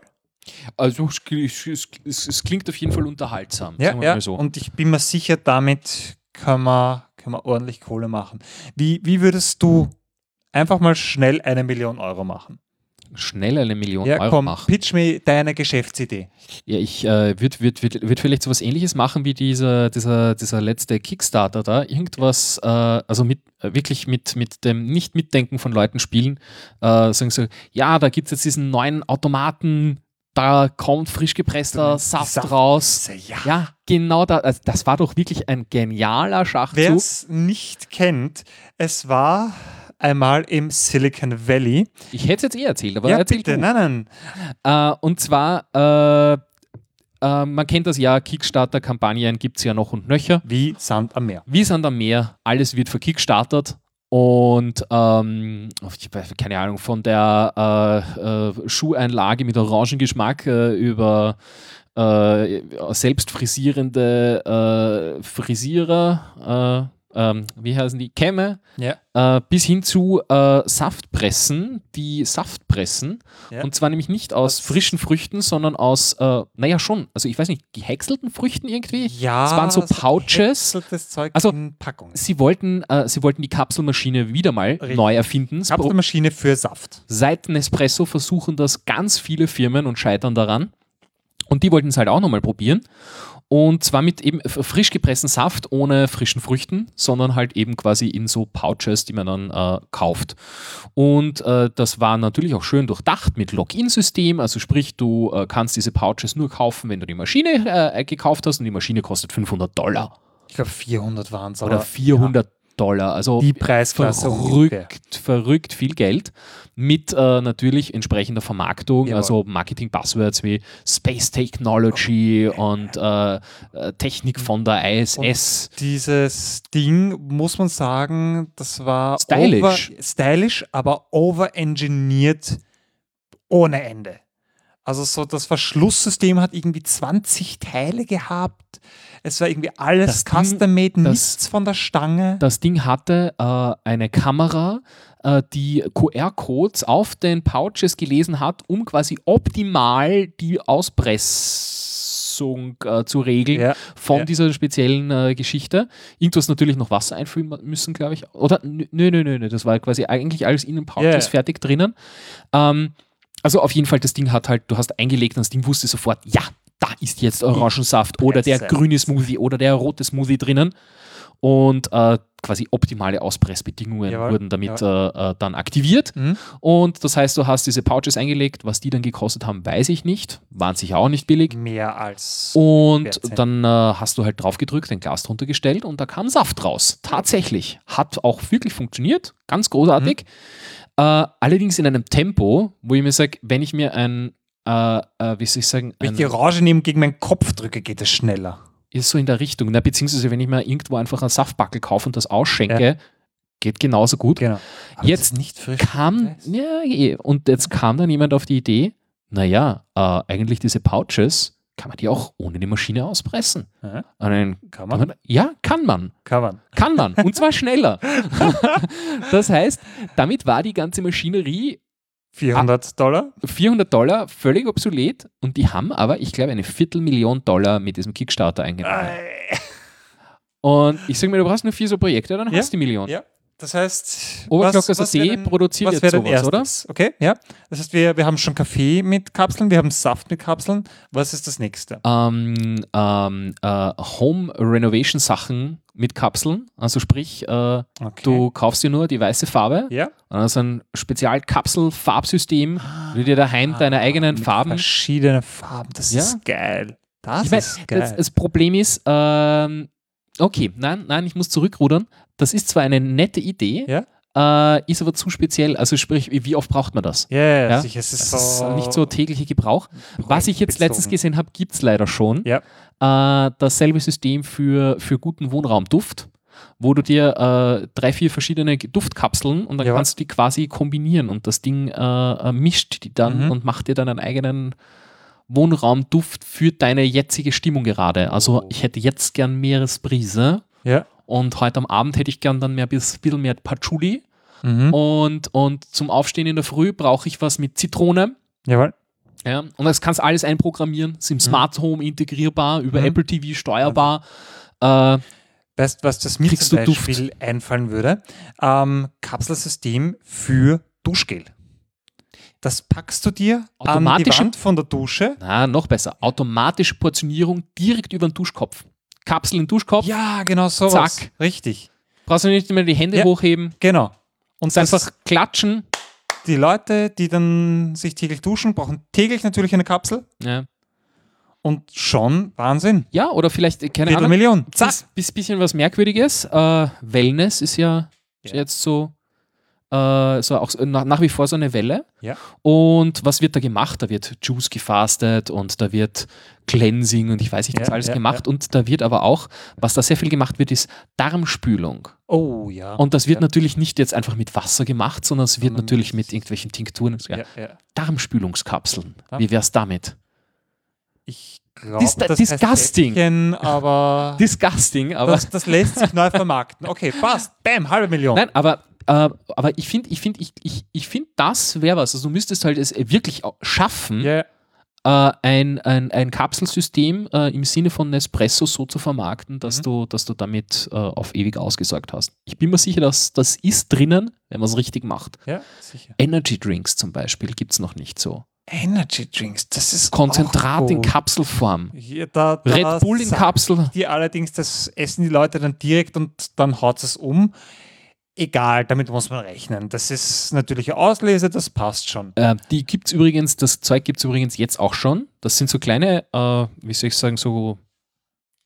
Also es, es, es, es klingt auf jeden Fall unterhaltsam. Ja, ja. so. Und ich bin mir sicher, damit können wir, können wir ordentlich Kohle machen. Wie, wie würdest du einfach mal schnell eine Million Euro machen? Schnell eine Million Ja, Euro komm, machen. pitch mir deine Geschäftsidee. Ja, ich äh, würde würd, würd, würd vielleicht so was ähnliches machen wie dieser, dieser, dieser letzte Kickstarter da. Irgendwas, äh, also mit äh, wirklich mit, mit dem Nicht-Mitdenken von Leuten spielen. Äh, sagen so, ja, da gibt es jetzt diesen neuen Automaten, da kommt frisch gepresster Saft, Saft. raus. Ja. Ja, genau da. Also das war doch wirklich ein genialer Wer Schachzug. es nicht kennt, es war einmal im Silicon Valley. Ich hätte es jetzt eh erzählt, aber ja, erzähl bitte, du. nein, nein. Äh, und zwar, äh, äh, man kennt das ja, Kickstarter-Kampagnen gibt es ja noch und nöcher. Wie Sand am Meer. Wie Sand am Meer, alles wird verkickstartert und ähm, keine Ahnung, von der äh, äh, Schuheinlage mit Orangengeschmack äh, über äh, selbst frisierende äh, Frisierer, äh, ähm, wie heißen die, Kämme, Ja. äh, bis hin zu äh, Saftpressen, die Saft pressen. Ja. Und zwar nämlich nicht aus Das- frischen Früchten, sondern aus, äh, naja schon, also ich weiß nicht, gehäckselten Früchten irgendwie. Ja, Es waren so Pouches. Zeug Also, Packungen. Sie wollten, äh, sie wollten die Kapselmaschine wieder mal Richtig. neu erfinden. Ich habe eine Maschine für Saft. Seit Nespresso versuchen das ganz viele Firmen und scheitern daran. Und die wollten es halt auch nochmal probieren. Und zwar mit eben frisch gepressten Saft ohne frischen Früchten, sondern halt eben quasi in so Pouches, die man dann äh, kauft. Und äh, das war natürlich auch schön durchdacht mit Login-System. Also sprich, du äh, kannst diese Pouches nur kaufen, wenn du die Maschine äh, gekauft hast und die Maschine kostet 500 Dollar Ich glaube 400 waren es. oder 400 Dollar. Also Die Preisklasse verrückt, verrückt viel Geld mit äh, natürlich entsprechender Vermarktung, Jawohl. also Marketing-Buzzwords wie Space Technology und äh, äh, Technik von der ISS. Dieses Ding, muss man sagen, das war Stylish. Over, stylish, aber overengineert ohne Ende. Also so das Verschlusssystem hat irgendwie 20 Teile gehabt. Es war irgendwie alles custom-made, nichts von der Stange. Das Ding hatte äh, eine Kamera, äh, die QR-Codes auf den Pouches gelesen hat, um quasi optimal die Auspressung äh, zu regeln Ja, von ja. dieser speziellen äh, Geschichte. Irgendwas natürlich noch Wasser einfüllen müssen, glaube ich. Oder nö, nö, nö, nö, das war quasi eigentlich alles in den Pouches Ja. fertig drinnen. Ähm, also auf jeden Fall, das Ding hat halt, du hast eingelegt und das Ding wusste sofort, ja, da ist jetzt Orangensaft oder der grüne Smoothie oder der rote Smoothie drinnen. Und äh, quasi optimale Auspressbedingungen Jawohl, wurden damit äh, äh, dann aktiviert. Mhm. Und das heißt, du hast diese Pouches eingelegt. Was die dann gekostet haben, weiß ich nicht. Waren sicher auch nicht billig. Mehr als. Und 14. dann äh, hast du halt drauf gedrückt, ein Glas drunter gestellt und da kam Saft raus. Tatsächlich. Hat auch wirklich funktioniert. Ganz großartig. Äh, allerdings in einem Tempo, wo ich mir sage, wenn ich mir ein, äh, äh, wie soll ich sagen, Wenn ich die Orange neben gegen meinen Kopf drücke, geht es schneller. ist so in der Richtung. Na, beziehungsweise, wenn ich mir irgendwo einfach einen Saftbackel kaufe und das ausschenke, geht genauso gut. Genau. Aber Jetzt nicht frisch. kam, ja, eh. und jetzt kam dann jemand auf die Idee, naja, äh, eigentlich diese Pouches kann man die auch ohne die Maschine auspressen. Ja, Und dann kann kann man? man, ja, kann man. Kann man. Kann man. Und zwar schneller. das heißt, damit war die ganze Maschinerie 400 Dollar? 400 Dollar völlig obsolet und die haben aber, ich glaube, eine Viertelmillion Dollar mit diesem Kickstarter eingenommen. Und ich sage mir, du brauchst nur vier so Projekte, dann Ja, hast du die Million. Ja. Das heißt, Oberglockers was- wär AT denn- produziert was jetzt sowas, oder? Okay, ja. Das heißt, wir, wir haben schon Kaffee mit Kapseln, wir haben Saft mit Kapseln. Was ist das nächste? ähm, ähm, äh, Home Renovation Sachen mit Kapseln. Also sprich, äh, Okay. du kaufst dir nur die weiße Farbe ja? und dann hast du ein Spezialkapsel-Farbsystem, wo du dir daheim deine eigenen Ah, Mit Farben. Verschiedene Farben, das Ja. ist geil. Das Ich mein, ist geil. das, das Problem ist, ähm, okay, nein, nein, ich muss zurückrudern. Das ist zwar eine nette Idee, Ja. äh, ist aber zu speziell. Also sprich, wie oft braucht man das? ja, ja, Ja? sicher, es ist, Das ist so nicht so täglicher Gebrauch. Was ich jetzt letztens gesehen habe, gibt es leider schon. Ja. Äh, dasselbe System für, für guten Wohnraumduft, wo du dir äh, drei, vier verschiedene Duftkapseln und dann Ja. kannst du die quasi kombinieren und das Ding äh, äh, mischt die dann Mhm. und macht dir dann einen eigenen Wohnraumduft für deine jetzige Stimmung gerade. Also Oh. ich hätte jetzt gern Meeresbrise Ja. und heute am Abend hätte ich gern dann mehr bis bisschen mehr Patchouli Mhm. und, und zum Aufstehen in der Früh brauche ich was mit Zitrone. Jawohl. Ja, und das kannst alles einprogrammieren, ist im Smart Home integrierbar, über Mhm. Apple TV steuerbar. Äh, Weißt du, was das mir zum du Duft? Beispiel einfallen würde? Ähm, Kapselsystem für Duschgel. Das packst du dir an die Wand von der Dusche. na, noch besser. Automatische Portionierung direkt über den Duschkopf. Kapsel in den Duschkopf, Ja, genau sowas. Zack. Richtig. brauchst du nicht mehr die Hände Ja. hochheben, Genau. Und einfach klatschen. die Leute, die dann sich täglich duschen, brauchen täglich natürlich eine Kapsel. Ja. Und schon Wahnsinn. ja, oder vielleicht, keine Ahnung, Viertelmillion. Zack. Bis bisschen was Merkwürdiges. Äh, Wellness ist ja, Ja. jetzt so, äh, so auch nach, nach wie vor so eine Welle. Ja. Und was wird da gemacht? Da wird Juice gefastet und da wird Cleansing und ich weiß nicht, was Ja, alles ja, gemacht. Und da wird aber auch, was da sehr viel gemacht wird, ist Darmspülung. Oh ja. Und das wird natürlich nicht jetzt einfach mit Wasser gemacht, sondern es wird natürlich mit- irgendwelchen Tinkturen. Darmspülungskapseln. Wie wär's damit? Ich glaube, Dis- das disgusting. Häppchen, aber Disgusting, aber. das, das lässt sich neu vermarkten. Okay, passt. Bam, halbe Million. Nein, aber, äh, aber ich finde, ich finde, ich, ich, ich find, das wäre was. Also du müsstest halt es wirklich auch schaffen, Ja, äh, ein, ein, ein Kapselsystem äh, im Sinne von Nespresso so zu vermarkten, dass, Mhm. du, dass du damit äh, auf ewig ausgesorgt hast. Ich bin mir sicher, dass das ist drinnen, wenn man es richtig macht. ja, sicher. Energy Drinks zum Beispiel gibt es noch nicht so. Energy Drinks, das ist Konzentrat in. Kapselform. Hier, da, da Red Bull in Kapsel. Die allerdings, das essen die Leute dann direkt und dann haut es um. Egal, damit muss man rechnen. Das ist natürlich eine Auslese, das passt schon. Äh, die gibt es übrigens, das Zeug gibt es übrigens jetzt auch schon. Das sind so kleine, äh, wie soll ich sagen, so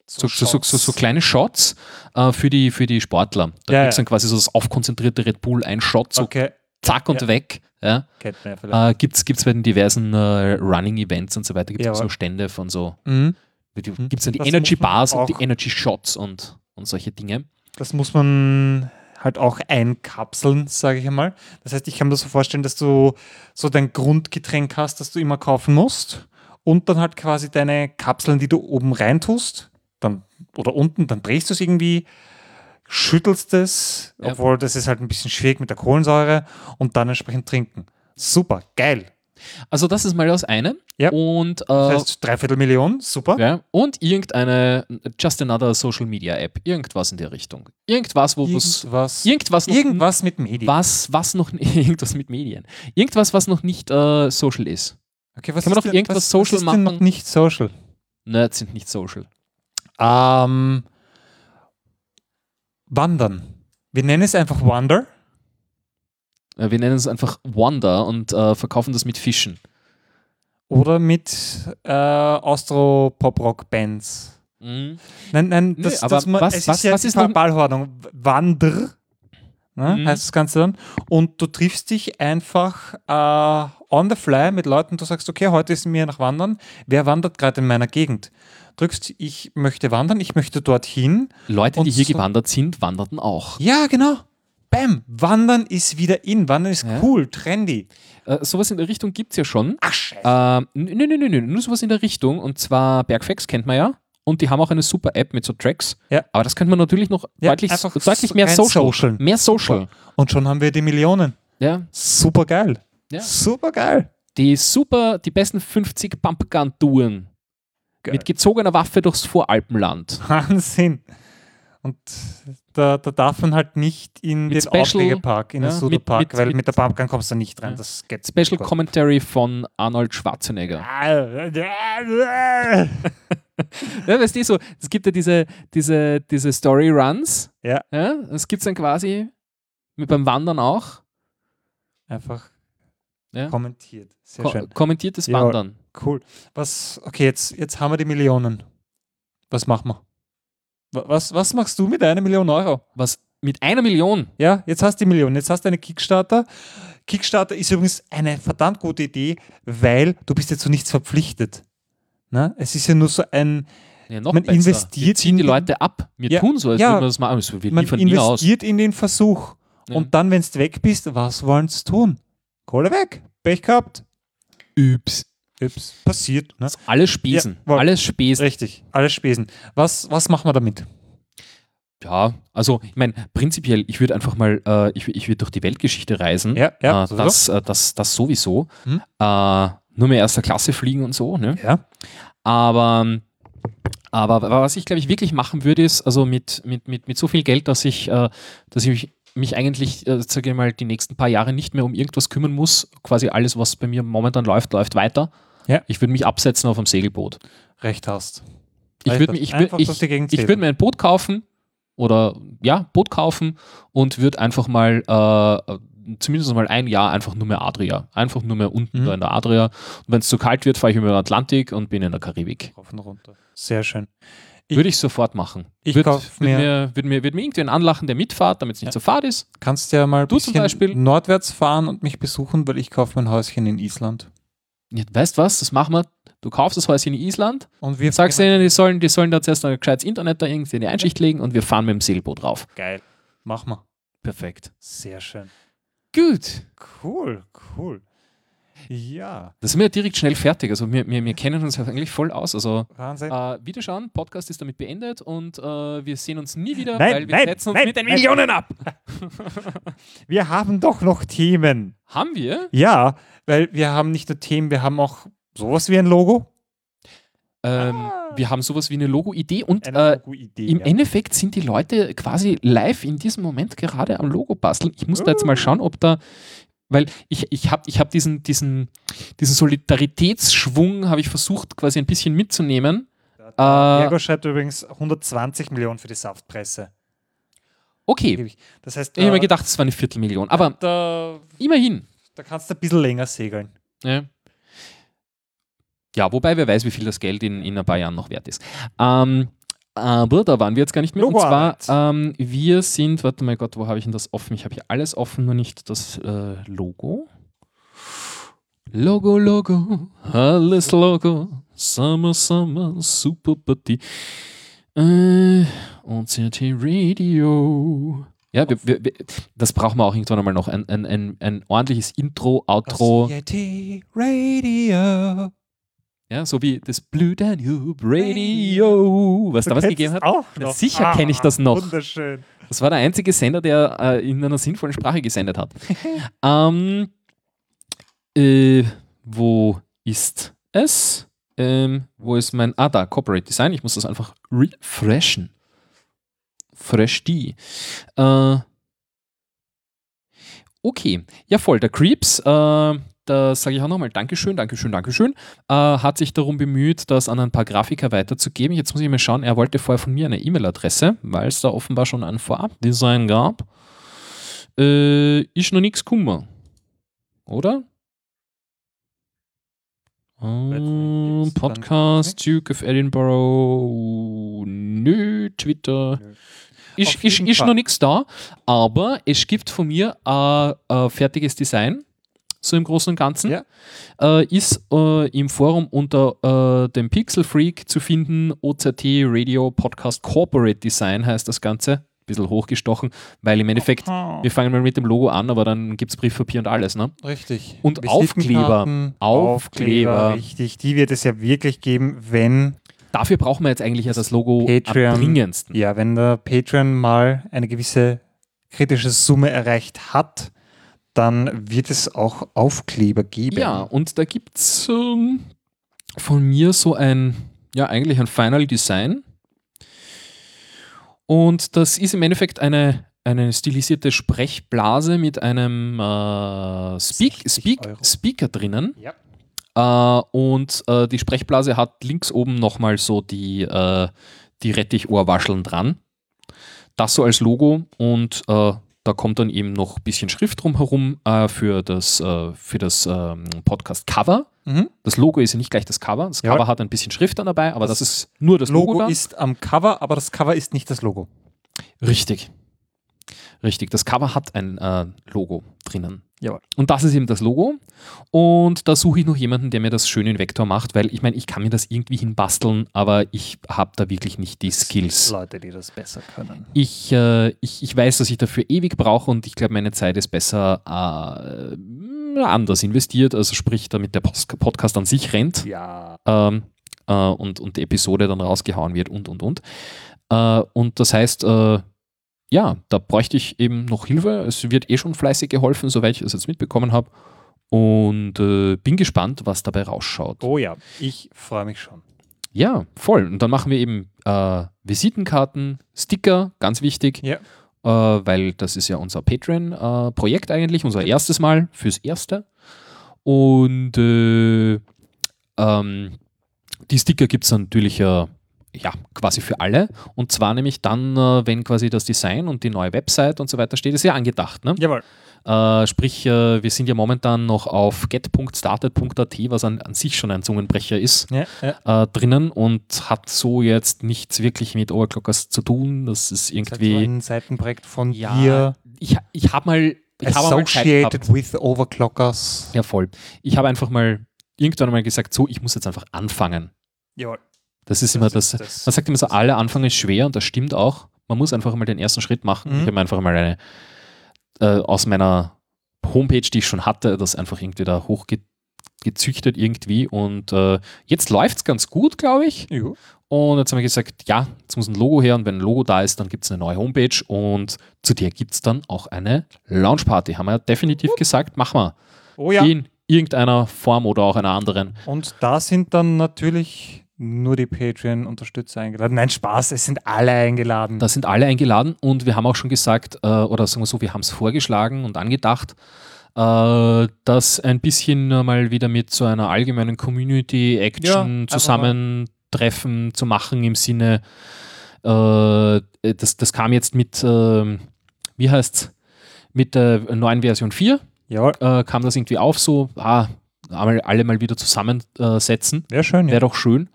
so, so, so, so, so kleine Shots äh, für, die, für die Sportler. Da Ja, ja. dann quasi so das aufkonzentrierte Red Bull, ein Shot, so Okay, zack und Ja. weg. Ja. kennt man ja vielleicht. Äh, Gibt es bei den diversen äh, Running-Events und so weiter, gibt es so Stände von so, Mhm. gibt es dann die Das Energy Bars und die Energy Shots und, und solche Dinge. Das muss man halt auch einkapseln, sage ich einmal. Das heißt, ich kann mir das so vorstellen, dass du so dein Grundgetränk hast, das du immer kaufen musst und dann halt quasi deine Kapseln, die du oben reintust, dann oder unten, dann drehst du es irgendwie, schüttelst es, Ja. obwohl das ist halt ein bisschen schwierig mit der Kohlensäure und dann entsprechend trinken. Super, geil. Also das ist mal das eine. Ja. Und, äh, Das heißt, dreiviertel Million, super. ja, und irgendeine, just another Social Media App, irgendwas in der Richtung. Irgendwas, wo was, Irgendwas, irgendwas noch irgendwas mit Medien. was, was noch irgendwas mit Medien. Irgendwas, was noch nicht äh, social ist. Okay, was Kann man ist doch denn- irgendwas was, social was ist denn noch machen? nicht social? Nerds sind nicht social. Ähm, wandern. Wir nennen es einfach Wander. Äh, Wir nennen es einfach Wonder und äh, verkaufen das mit Fischen. Oder mit äh, Austro-Pop-Rock-Bands. Mhm. Nein, nein, das, aber das, man- was- es was- ist ja was ist noch- Verbalhordnung. Wander, ne, Mhm. heißt das Ganze dann. Und du triffst dich einfach äh, on the fly mit Leuten. Du sagst, okay, heute ist mir nach Wandern. Wer wandert gerade in meiner Gegend? Drückst, ich möchte wandern, ich möchte dorthin. Leute, die hier so- gewandert sind, wanderten auch. Ja, genau. Bam, Wandern ist wieder in. Wandern ist Ja. cool, trendy. Äh, sowas in der Richtung gibt es ja schon. Ach, scheiße. Ähm, nö, nö, nö, nö, nur sowas in der Richtung. Und zwar Bergfex kennt man ja. Und die haben auch eine super App mit so Tracks. Ja. Aber das könnte man natürlich noch Ja, deutlich, deutlich mehr social. social. Mehr social. Und schon haben wir die Millionen. Ja. Super geil. Ja. Super geil. Die super, die besten 50 Pumpgun-Touren. Mit gezogener Waffe durchs Voralpenland. Wahnsinn. Und da, da darf man halt nicht in Mit den Auflegepark, in den ja, Sudopark, mit- weil mit- mit, der Pumpgun kommst du nicht rein. Ja. Das geht Special Gott. Commentary von Arnold Schwarzenegger. Ja, Ja, weißt du, so, es gibt ja diese, diese, diese Story-Runs. Ja. ja. Das gibt es dann quasi mit beim Wandern auch. Einfach Ja. kommentiert. Sehr Ko schön. kommentiertes Ja. Wandern. Cool. Was, okay, jetzt, jetzt haben wir die Millionen. Was machen wir? Wa- Was, was machst du mit einer Million Euro? Was mit einer Million. Ja, jetzt hast du die Million, jetzt hast du eine Kickstarter. Kickstarter ist übrigens eine verdammt gute Idee, weil du bist jetzt zu nichts verpflichtet. Ne? Es ist ja nur so ein, Ja, noch Man besser. investiert Wir ziehen die in den- Leute ab. Wir Ja, tun so, als ja. würden wir das machen. Wir man investiert in den Versuch. Ja. Und dann, wenn du weg bist, was wollen sie tun? Kohle weg. Pech gehabt. Üps. Ups, passiert. Ne? Alles Spesen. Ja, alles Spesen. Richtig, alles Spesen. Was, was machen wir damit? Ja, also ich meine, prinzipiell, ich würde einfach mal, äh, ich, ich würde durch die Weltgeschichte reisen. Ja, ja, äh, sowieso. das, äh, das, das sowieso. Hm. Äh, nur mehr erster Klasse fliegen und so, ne? Ja. Aber, aber, aber was ich, glaube ich, wirklich machen würde, ist, also mit, mit, mit, mit so viel Geld, dass ich, äh, dass ich mich, mich eigentlich, äh, sage ich mal, die nächsten paar Jahre nicht mehr um irgendwas kümmern muss. Quasi alles, was bei mir momentan läuft, läuft weiter. Ja. Ich würde mich absetzen auf einem Segelboot. Recht hast. Ich würde ich würd, ich, ich würd mir ein Boot kaufen oder ja, Boot kaufen und würde einfach mal äh, zumindest mal ein Jahr einfach nur mehr Adria. Einfach nur mehr unten Mhm. da in der Adria. Und wenn es zu kalt wird, fahre ich über den Atlantik und bin in der Karibik. Rauf und runter. Sehr schön. Würde ich sofort machen. Ich Würde würd mir- mir, würd mir, würd mir irgendwen anlachen, der mitfahrt, damit es nicht Ja. so fad ist. Kannst ja mal Du zum Beispiel? nordwärts fahren und mich besuchen, weil ich kaufe mein Häuschen in Island. Ja, weißt was, das machen wir. Du kaufst das Häuschen in Island, Und wir sagst denen, die sollen, die sollen da zuerst ein gescheites Internet da irgendwie in die Einschicht legen und wir fahren mit dem Segelboot drauf. Geil. Mach mal. Perfekt. Sehr schön. Gut. Cool, cool. Ja, Da sind wir ja direkt schnell fertig. Also wir, wir, wir kennen uns ja eigentlich voll aus. Also Wahnsinn. äh, Wiederschauen, Podcast ist damit beendet und äh, wir sehen uns nie wieder, Nein, weil wir nein, setzen uns nein, mit den nein. Millionen ab. wir haben doch noch Themen. Haben wir? Ja, weil wir haben nicht nur Themen, wir haben auch sowas wie ein Logo. Ähm, Ah. Wir haben sowas wie eine Logo-Idee und Eine äh, Logo-Idee. im ja. Endeffekt sind die Leute quasi live in diesem Moment gerade am Logo basteln. Ich muss da jetzt mal schauen, ob da, weil ich, ich habe ich hab diesen, diesen, diesen Solidaritätsschwung, habe ich versucht quasi ein bisschen mitzunehmen. Äh, Diego schreibt übrigens 120 Millionen für die Saftpresse. Okay, Das heißt, ich habe mir äh, gedacht, es war eine Viertelmillion, aber da, immerhin. da kannst du ein bisschen länger segeln. Ja. ja, wobei wer weiß, wie viel das Geld in, in ein paar Jahren noch wert ist. Ähm, aber da waren wir jetzt gar nicht mehr. Und zwar, ähm, wir sind, warte mal Gott, wo habe ich denn das offen? Ich habe hier alles offen, nur nicht das äh, Logo. Logo, Logo, alles Logo, Summer, Summer, Super Party. Äh, OCT Radio. Ja, wir, wir, wir, das brauchen wir auch irgendwann einmal noch. Ein, ein, ein, ein ordentliches Intro, Outro. CIT Radio. Ja, so wie das Blue Danube Radio, was Du damals gegeben hat. Auch noch. sicher kenn ich das noch. Wunderschön. Das war der einzige Sender, der äh, in einer sinnvollen Sprache gesendet hat. ähm, äh, wo ist es? Ähm, wo ist mein. Ah, da, Corporate Design. Ich muss das einfach refreshen. Fresh die. Äh, okay. Ja, voll. Der Creeps, äh, da sage ich auch nochmal Dankeschön, Dankeschön, Dankeschön. Äh, hat sich darum bemüht, das an ein paar Grafiker weiterzugeben. Jetzt muss ich mal schauen, er wollte vorher von mir eine E-Mail-Adresse, weil es da offenbar schon ein Vorabdesign gab. Äh, ist noch nichts kummer. Oder? Ähm, Podcast, Duke of Edinburgh, nö, Twitter. Nö. Ist, ist, ist noch nichts da, aber es gibt von mir ein äh, fertiges Design, so im Großen und Ganzen. Ja. Äh, ist äh, im Forum unter äh, dem Pixel Freak zu finden, OZT Radio Podcast Corporate Design heißt das Ganze. Bisschen hochgestochen, weil im Endeffekt, Ah, wir fangen mal mit dem Logo an, aber dann gibt es Briefpapier und alles, ne? Richtig. Und Visitenkarten, Aufkleber. Richtig. Die wird es ja wirklich geben, wenn, Dafür brauchen wir jetzt eigentlich ja das Logo Patreon. am dringendsten. ja, wenn der Patreon mal eine gewisse kritische Summe erreicht hat, dann wird es auch Aufkleber geben. Ja, und da gibt es ähm, von mir so ein, ja, eigentlich ein Final Design. Und das ist im Endeffekt eine, eine stilisierte Sprechblase mit einem äh, Speak, 60 Speak. Speaker drinnen. Ja. Äh, und äh, die Sprechblase hat links oben nochmal so die, äh, die Rettichohrwascheln dran. Das so als Logo und da kommt dann eben noch ein bisschen Schrift drumherum äh, für das, äh, für das ähm, Podcast-Cover. Mhm. Das Logo ist ja nicht gleich das Cover. Das Ja. Cover hat ein bisschen Schrift dann dabei, aber das, Das ist nur das Logo. Logo ist am Cover, aber das Cover ist nicht das Logo. Richtig. Richtig. Das Cover hat ein äh, Logo drinnen. Jawohl. Und das ist eben das Logo. Und da suche ich noch jemanden, der mir das schön in Vektor macht, weil ich meine, ich kann mir das irgendwie hinbasteln, aber ich habe da wirklich nicht die Skills. Leute, die das besser können. Ich, äh, ich, ich weiß, dass ich dafür ewig brauche und ich glaube, meine Zeit ist besser äh, anders investiert, also sprich, damit der Podcast an sich rennt Ja. ähm, äh, und, und die Episode dann rausgehauen wird und und und. Äh, und das heißt, äh, ja, da bräuchte ich eben noch Hilfe. Es wird eh schon fleißig geholfen, soweit ich es jetzt mitbekommen habe. Und äh, bin gespannt, was dabei rausschaut. Oh ja, ich freue mich schon. Ja, voll. Und dann machen wir eben äh, Visitenkarten, Sticker, ganz wichtig, Ja. äh, weil das ist ja unser Patreon-Projekt eigentlich, unser erstes Mal fürs Erste. Und äh, ähm, die Sticker gibt es natürlich äh, ja, quasi für alle. Und zwar nämlich dann, äh, wenn quasi das Design und die neue Website und so weiter steht, ist ja angedacht. Ne? Jawohl. Äh, sprich, äh, wir sind ja momentan noch auf get.started.at, was an, an sich schon ein Zungenbrecher ist Ja, ja. äh, drinnen und hat so jetzt nichts wirklich mit Overclockers zu tun. Das ist Das ist irgendwie. ein Seitenprojekt von Ja, dir. ich, ich habe mal. Ich Associated gehabt. with Overclockers. Ja, voll. Ich habe einfach mal irgendwann mal gesagt, so, ich muss jetzt einfach anfangen. Jawohl. Das ist immer das. ist das- Man sagt immer so, alle Anfang ist schwer und das stimmt auch. Man muss einfach mal den ersten Schritt machen. Mhm. Ich habe einfach mal eine äh, aus meiner Homepage, die ich schon hatte, das einfach irgendwie da hochgezüchtet irgendwie. Und äh, jetzt läuft es ganz gut, glaube ich. Ja. Und jetzt haben wir gesagt, ja, jetzt muss ein Logo her und wenn ein Logo da ist, dann gibt es eine neue Homepage und zu der gibt es dann auch eine Launchparty. Haben wir definitiv gesagt, machen wir. Oh ja. In irgendeiner Form oder auch einer anderen. Und da sind dann natürlich nur die Patreon-Unterstützer eingeladen. Nein, Spaß, es sind alle eingeladen. Da sind alle eingeladen und wir haben auch schon gesagt, äh, oder sagen wir so, wir haben es vorgeschlagen und angedacht, äh, das ein bisschen mal wieder mit so einer allgemeinen Ja, Community-Action einfach Zusammentreffen zu machen im Sinne, äh, das, das kam jetzt mit, ähm, wie heißt's, mit der neuen Version 4, Jawohl. äh, kam das irgendwie auf, so, ah, alle mal wieder zusammensetzen. Wäre schön, ja. Wäre doch schön.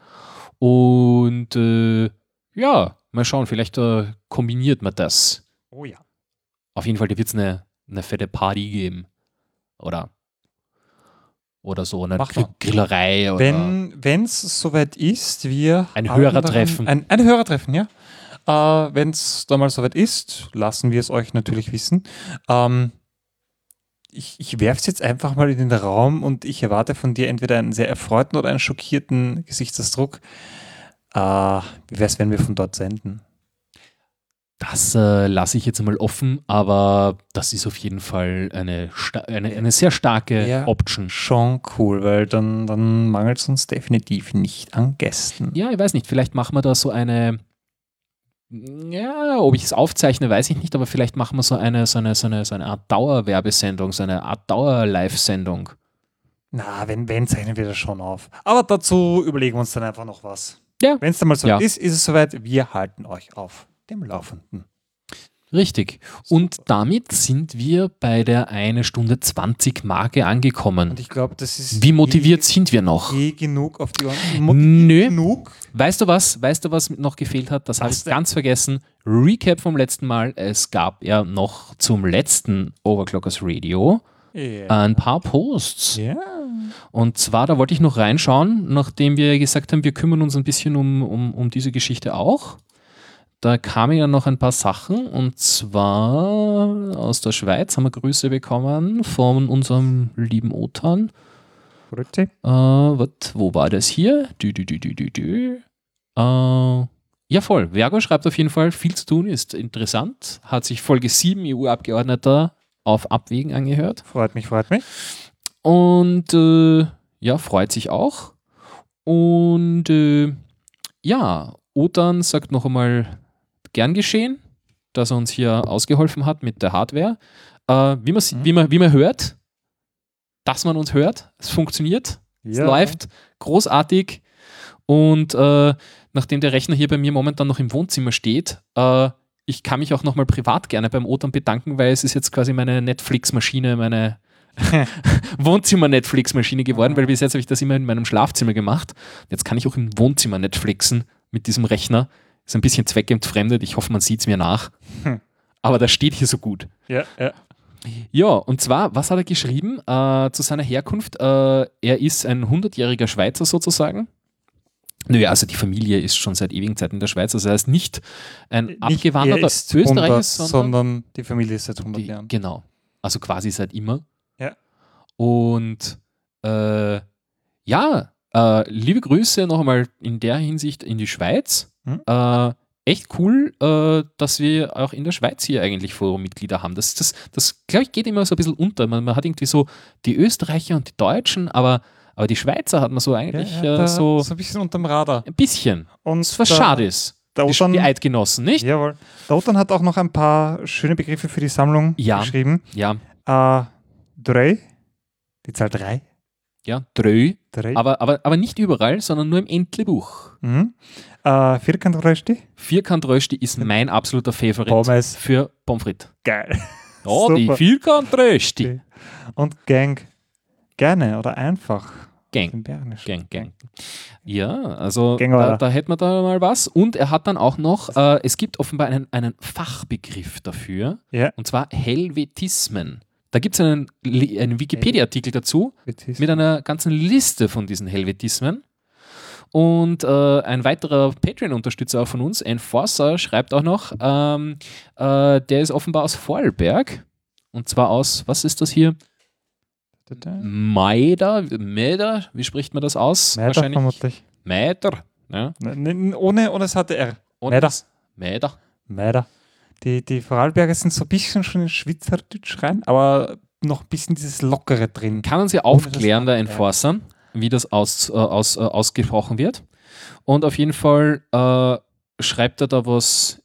Und äh, ja, mal schauen, vielleicht äh, kombiniert man das. Oh ja. Auf jeden Fall, da wird es eine, eine fette Party geben. Oder, oder so eine Mach. Grillerei. Wenn es soweit ist, wir. Ein Hörertreffen. daran- Ein, ein Hörertreffen, ja. Äh, Wenn es da mal soweit ist, lassen wir es euch natürlich wissen. Ähm, ich ich werfe es jetzt einfach mal in den Raum und ich erwarte von dir entweder einen sehr erfreuten oder einen schockierten Gesichtsausdruck. Äh, wie wäre es, wenn wir von dort senden? das äh, lasse ich jetzt mal offen, aber das ist auf jeden Fall eine, eine, eine sehr starke Ja. Option. Schon cool, weil dann, dann mangelt es uns definitiv nicht an Gästen. Ja, ich weiß nicht, vielleicht machen wir da so eine, ja, ob ich es aufzeichne, weiß ich nicht, aber vielleicht machen wir so eine, so eine, so eine, so eine Art Dauerwerbesendung, so eine Art Dauer-Live-Sendung. Na, wenn, wenn, zeichnen wir das schon auf. Aber dazu überlegen wir uns dann einfach noch was. Ja. Wenn es dann mal so Ja. ist, ist es soweit. Wir halten euch auf dem Laufenden. Richtig. Und damit sind wir bei der 1 Stunde 20 Marke angekommen. Und ich glaube, das ist Wie motiviert eh, sind wir noch? eh genug auf die Ohren. Nö. genug. Weißt du was? Weißt du, was noch gefehlt hat? Das habe ich ganz vergessen. Recap vom letzten Mal. Es gab ja noch zum letzten Overclockers Radio Ja. ein paar Posts. ja. Und zwar, da wollte ich noch reinschauen, nachdem wir gesagt haben, wir kümmern uns ein bisschen um, um, um diese Geschichte auch. Da kamen ja noch ein paar Sachen und zwar aus der Schweiz haben wir Grüße bekommen von unserem lieben Otan. Grüezi. Äh, wat, wo war das hier? Dü, dü, dü, dü, dü, dü. Äh, ja, voll. Vergo schreibt auf jeden Fall, viel zu tun ist interessant. Hat sich Folge 7 EU-Abgeordneter auf Abwägen angehört. Freut mich, freut mich. Und äh, ja, freut sich auch. Und äh, ja, Otan sagt noch einmal gern geschehen, dass er uns hier ausgeholfen hat mit der Hardware. Äh, wie, man, Mhm. wie, man, wie man hört, dass man uns hört, es funktioniert, es Ja. läuft großartig. Und äh, nachdem der Rechner hier bei mir momentan noch im Wohnzimmer steht, äh, ich kann mich auch nochmal privat gerne beim Otan bedanken, weil es ist jetzt quasi meine Netflix-Maschine, meine Wohnzimmer-Netflix-Maschine geworden, weil bis jetzt habe ich das immer in meinem Schlafzimmer gemacht. Jetzt kann ich auch im Wohnzimmer Netflixen mit diesem Rechner. Ist ein bisschen zweckentfremdet. Ich hoffe, man sieht es mir nach. Hm. Aber das steht hier so gut. Ja, ja. Ja, und zwar, was hat er geschrieben äh, zu seiner Herkunft? Äh, er ist ein 100-jähriger Schweizer sozusagen. Naja, also die Familie ist schon seit ewigen Zeiten in der Schweiz. Also er ist nicht ein Nicht abgewanderter er ist Österreicher, 100, sondern, sondern die Familie ist seit 100 die, Jahren. genau. Also quasi seit immer. Ja. Und äh, ja, äh, liebe Grüße noch einmal in der Hinsicht in die Schweiz. Mhm. Äh, echt cool, äh, dass wir auch in der Schweiz hier eigentlich Forummitglieder haben. Das, das, das glaube ich, geht immer so ein bisschen unter. Man, man hat irgendwie so die Österreicher und die Deutschen, aber, aber die Schweizer hat man so eigentlich ja, äh, da- so so ein bisschen unterm Radar. ein bisschen. Und Was schade ist. Der Die, Otan, die Eidgenossen, nicht? jawohl. Der Otan hat auch noch ein paar schöne Begriffe für die Sammlung Ja. geschrieben. Ja, Äh, drei, die Zahl drei. ja, Drö. drei. Aber, aber, aber nicht überall, sondern nur im Entlebuch. Mhm. Äh, Vierkantrösti. Vierkantrösti ist mein absoluter Favorit Pommes. für Pommes frites. Geil. Oh, die. Vierkantrösti. Und Gang. Gerne oder einfach. Gang. Gang, gang. Ja, also da, da hätten wir da mal was. Und er hat dann auch noch, äh, es gibt offenbar einen, einen Fachbegriff dafür, Ja. und zwar Helvetismen. Da gibt es einen, einen Wikipedia-Artikel dazu Mit mit einer ganzen Liste von diesen Helvetismen. Und äh, ein weiterer Patreon-Unterstützer von uns, Enforcer, schreibt auch noch, ähm, äh, der ist offenbar aus Vorarlberg. Und zwar aus, was ist das hier? Maida, Maida, wie spricht man das aus? Mäder vermutlich. Mäder. Ja. N- n- Ohne, ohne das hatte R. Und Mäder. das- Mäder. Mäder. Die, die Vorarlberger sind so ein bisschen schon in Schweizerdeutsch rein, aber noch ein bisschen dieses Lockere drin. Kann uns ja aufklären, der Wort, ja. Wie das aus, äh, aus, äh, ausgesprochen wird. Und auf jeden Fall äh, schreibt er da was,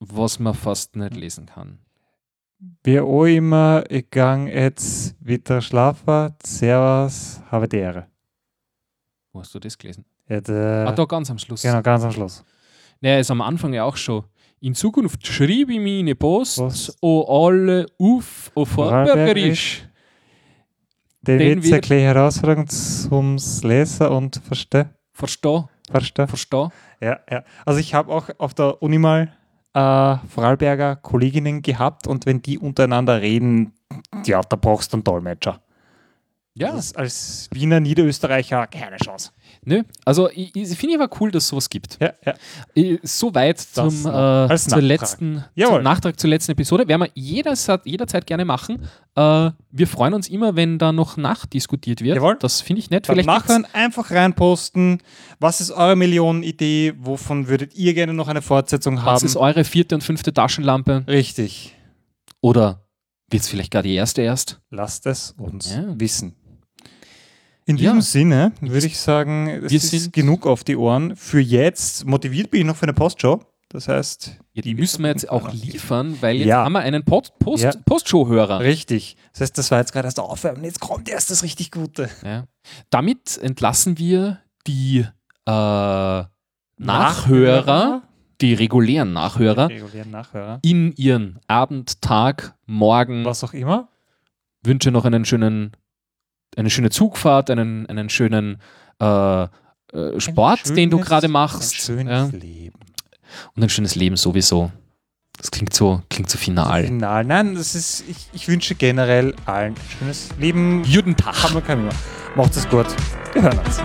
was man fast nicht lesen kann. Wir auch immer, ich gang jetzt wieder schlafen. Servus, habe die Ehre. Wo hast du das gelesen? Ja, ah, da ganz am Schluss. genau, ganz am Schluss. Der ist am Anfang ja auch schon. In Zukunft schreibe ich meine Post Post. o alle auf auf Vorarlbergerisch. Den wird wir- eine kleine Herausforderung zum Lesen und Verstehen. Versteh, Verstehen. versteh. Ja, ja. Also ich habe auch auf der Uni mal äh, Vorarlberger Kolleginnen gehabt und wenn die untereinander reden, ja, da brauchst du einen Dolmetscher. Ja, Das ist als Wiener Niederösterreicher keine Chance. nö. Also ich, ich finde ich aber cool, dass es sowas gibt. Ja, ja. Äh, Soweit zum äh, als zur Nachtrag. letzten zum Nachtrag zur letzten Episode. Werden wir jederzeit, jederzeit gerne machen. Äh, wir freuen uns immer, wenn da noch nachdiskutiert wird. Jawohl. Das finde ich nett. Beim Vielleicht Nachhören einfach reinposten. Was ist eure Millionenidee? Wovon würdet ihr gerne noch eine Fortsetzung was haben? ist eure vierte und fünfte Taschenlampe? Richtig. Oder wird es vielleicht gerade die erste erst? Lasst es uns Ja. wissen. In Ja. diesem Sinne würde ich sagen, es Wir ist sind- genug auf die Ohren. Für jetzt motiviert bin ich noch für eine Postshow. Das heißt, Ja, die müssen wir jetzt auch liefern, weil jetzt Ja. haben wir einen Post, Post, Ja. Postshow-Hörer. richtig. Das heißt, das war jetzt gerade erst der Aufwärmen. Jetzt kommt erst das richtig Gute. Ja. Damit entlassen wir die äh, Nachhörer, die regulären Nachhörer, Regulären Nachhörer. in ihren Abend, Tag, Morgen. Was auch immer. Wünsche noch einen schönen, eine schöne Zugfahrt, einen, einen schönen äh, äh, Sport, Ein den du schönes- gerade machst. Ein schönes ja. Leben. Und ein schönes Leben sowieso. Das klingt so, klingt so final. Final. Nein, das ist, ich, ich wünsche generell allen ein schönes Leben. Guten Tag. Haben wir kein mehr. Macht es gut. Wir hören uns.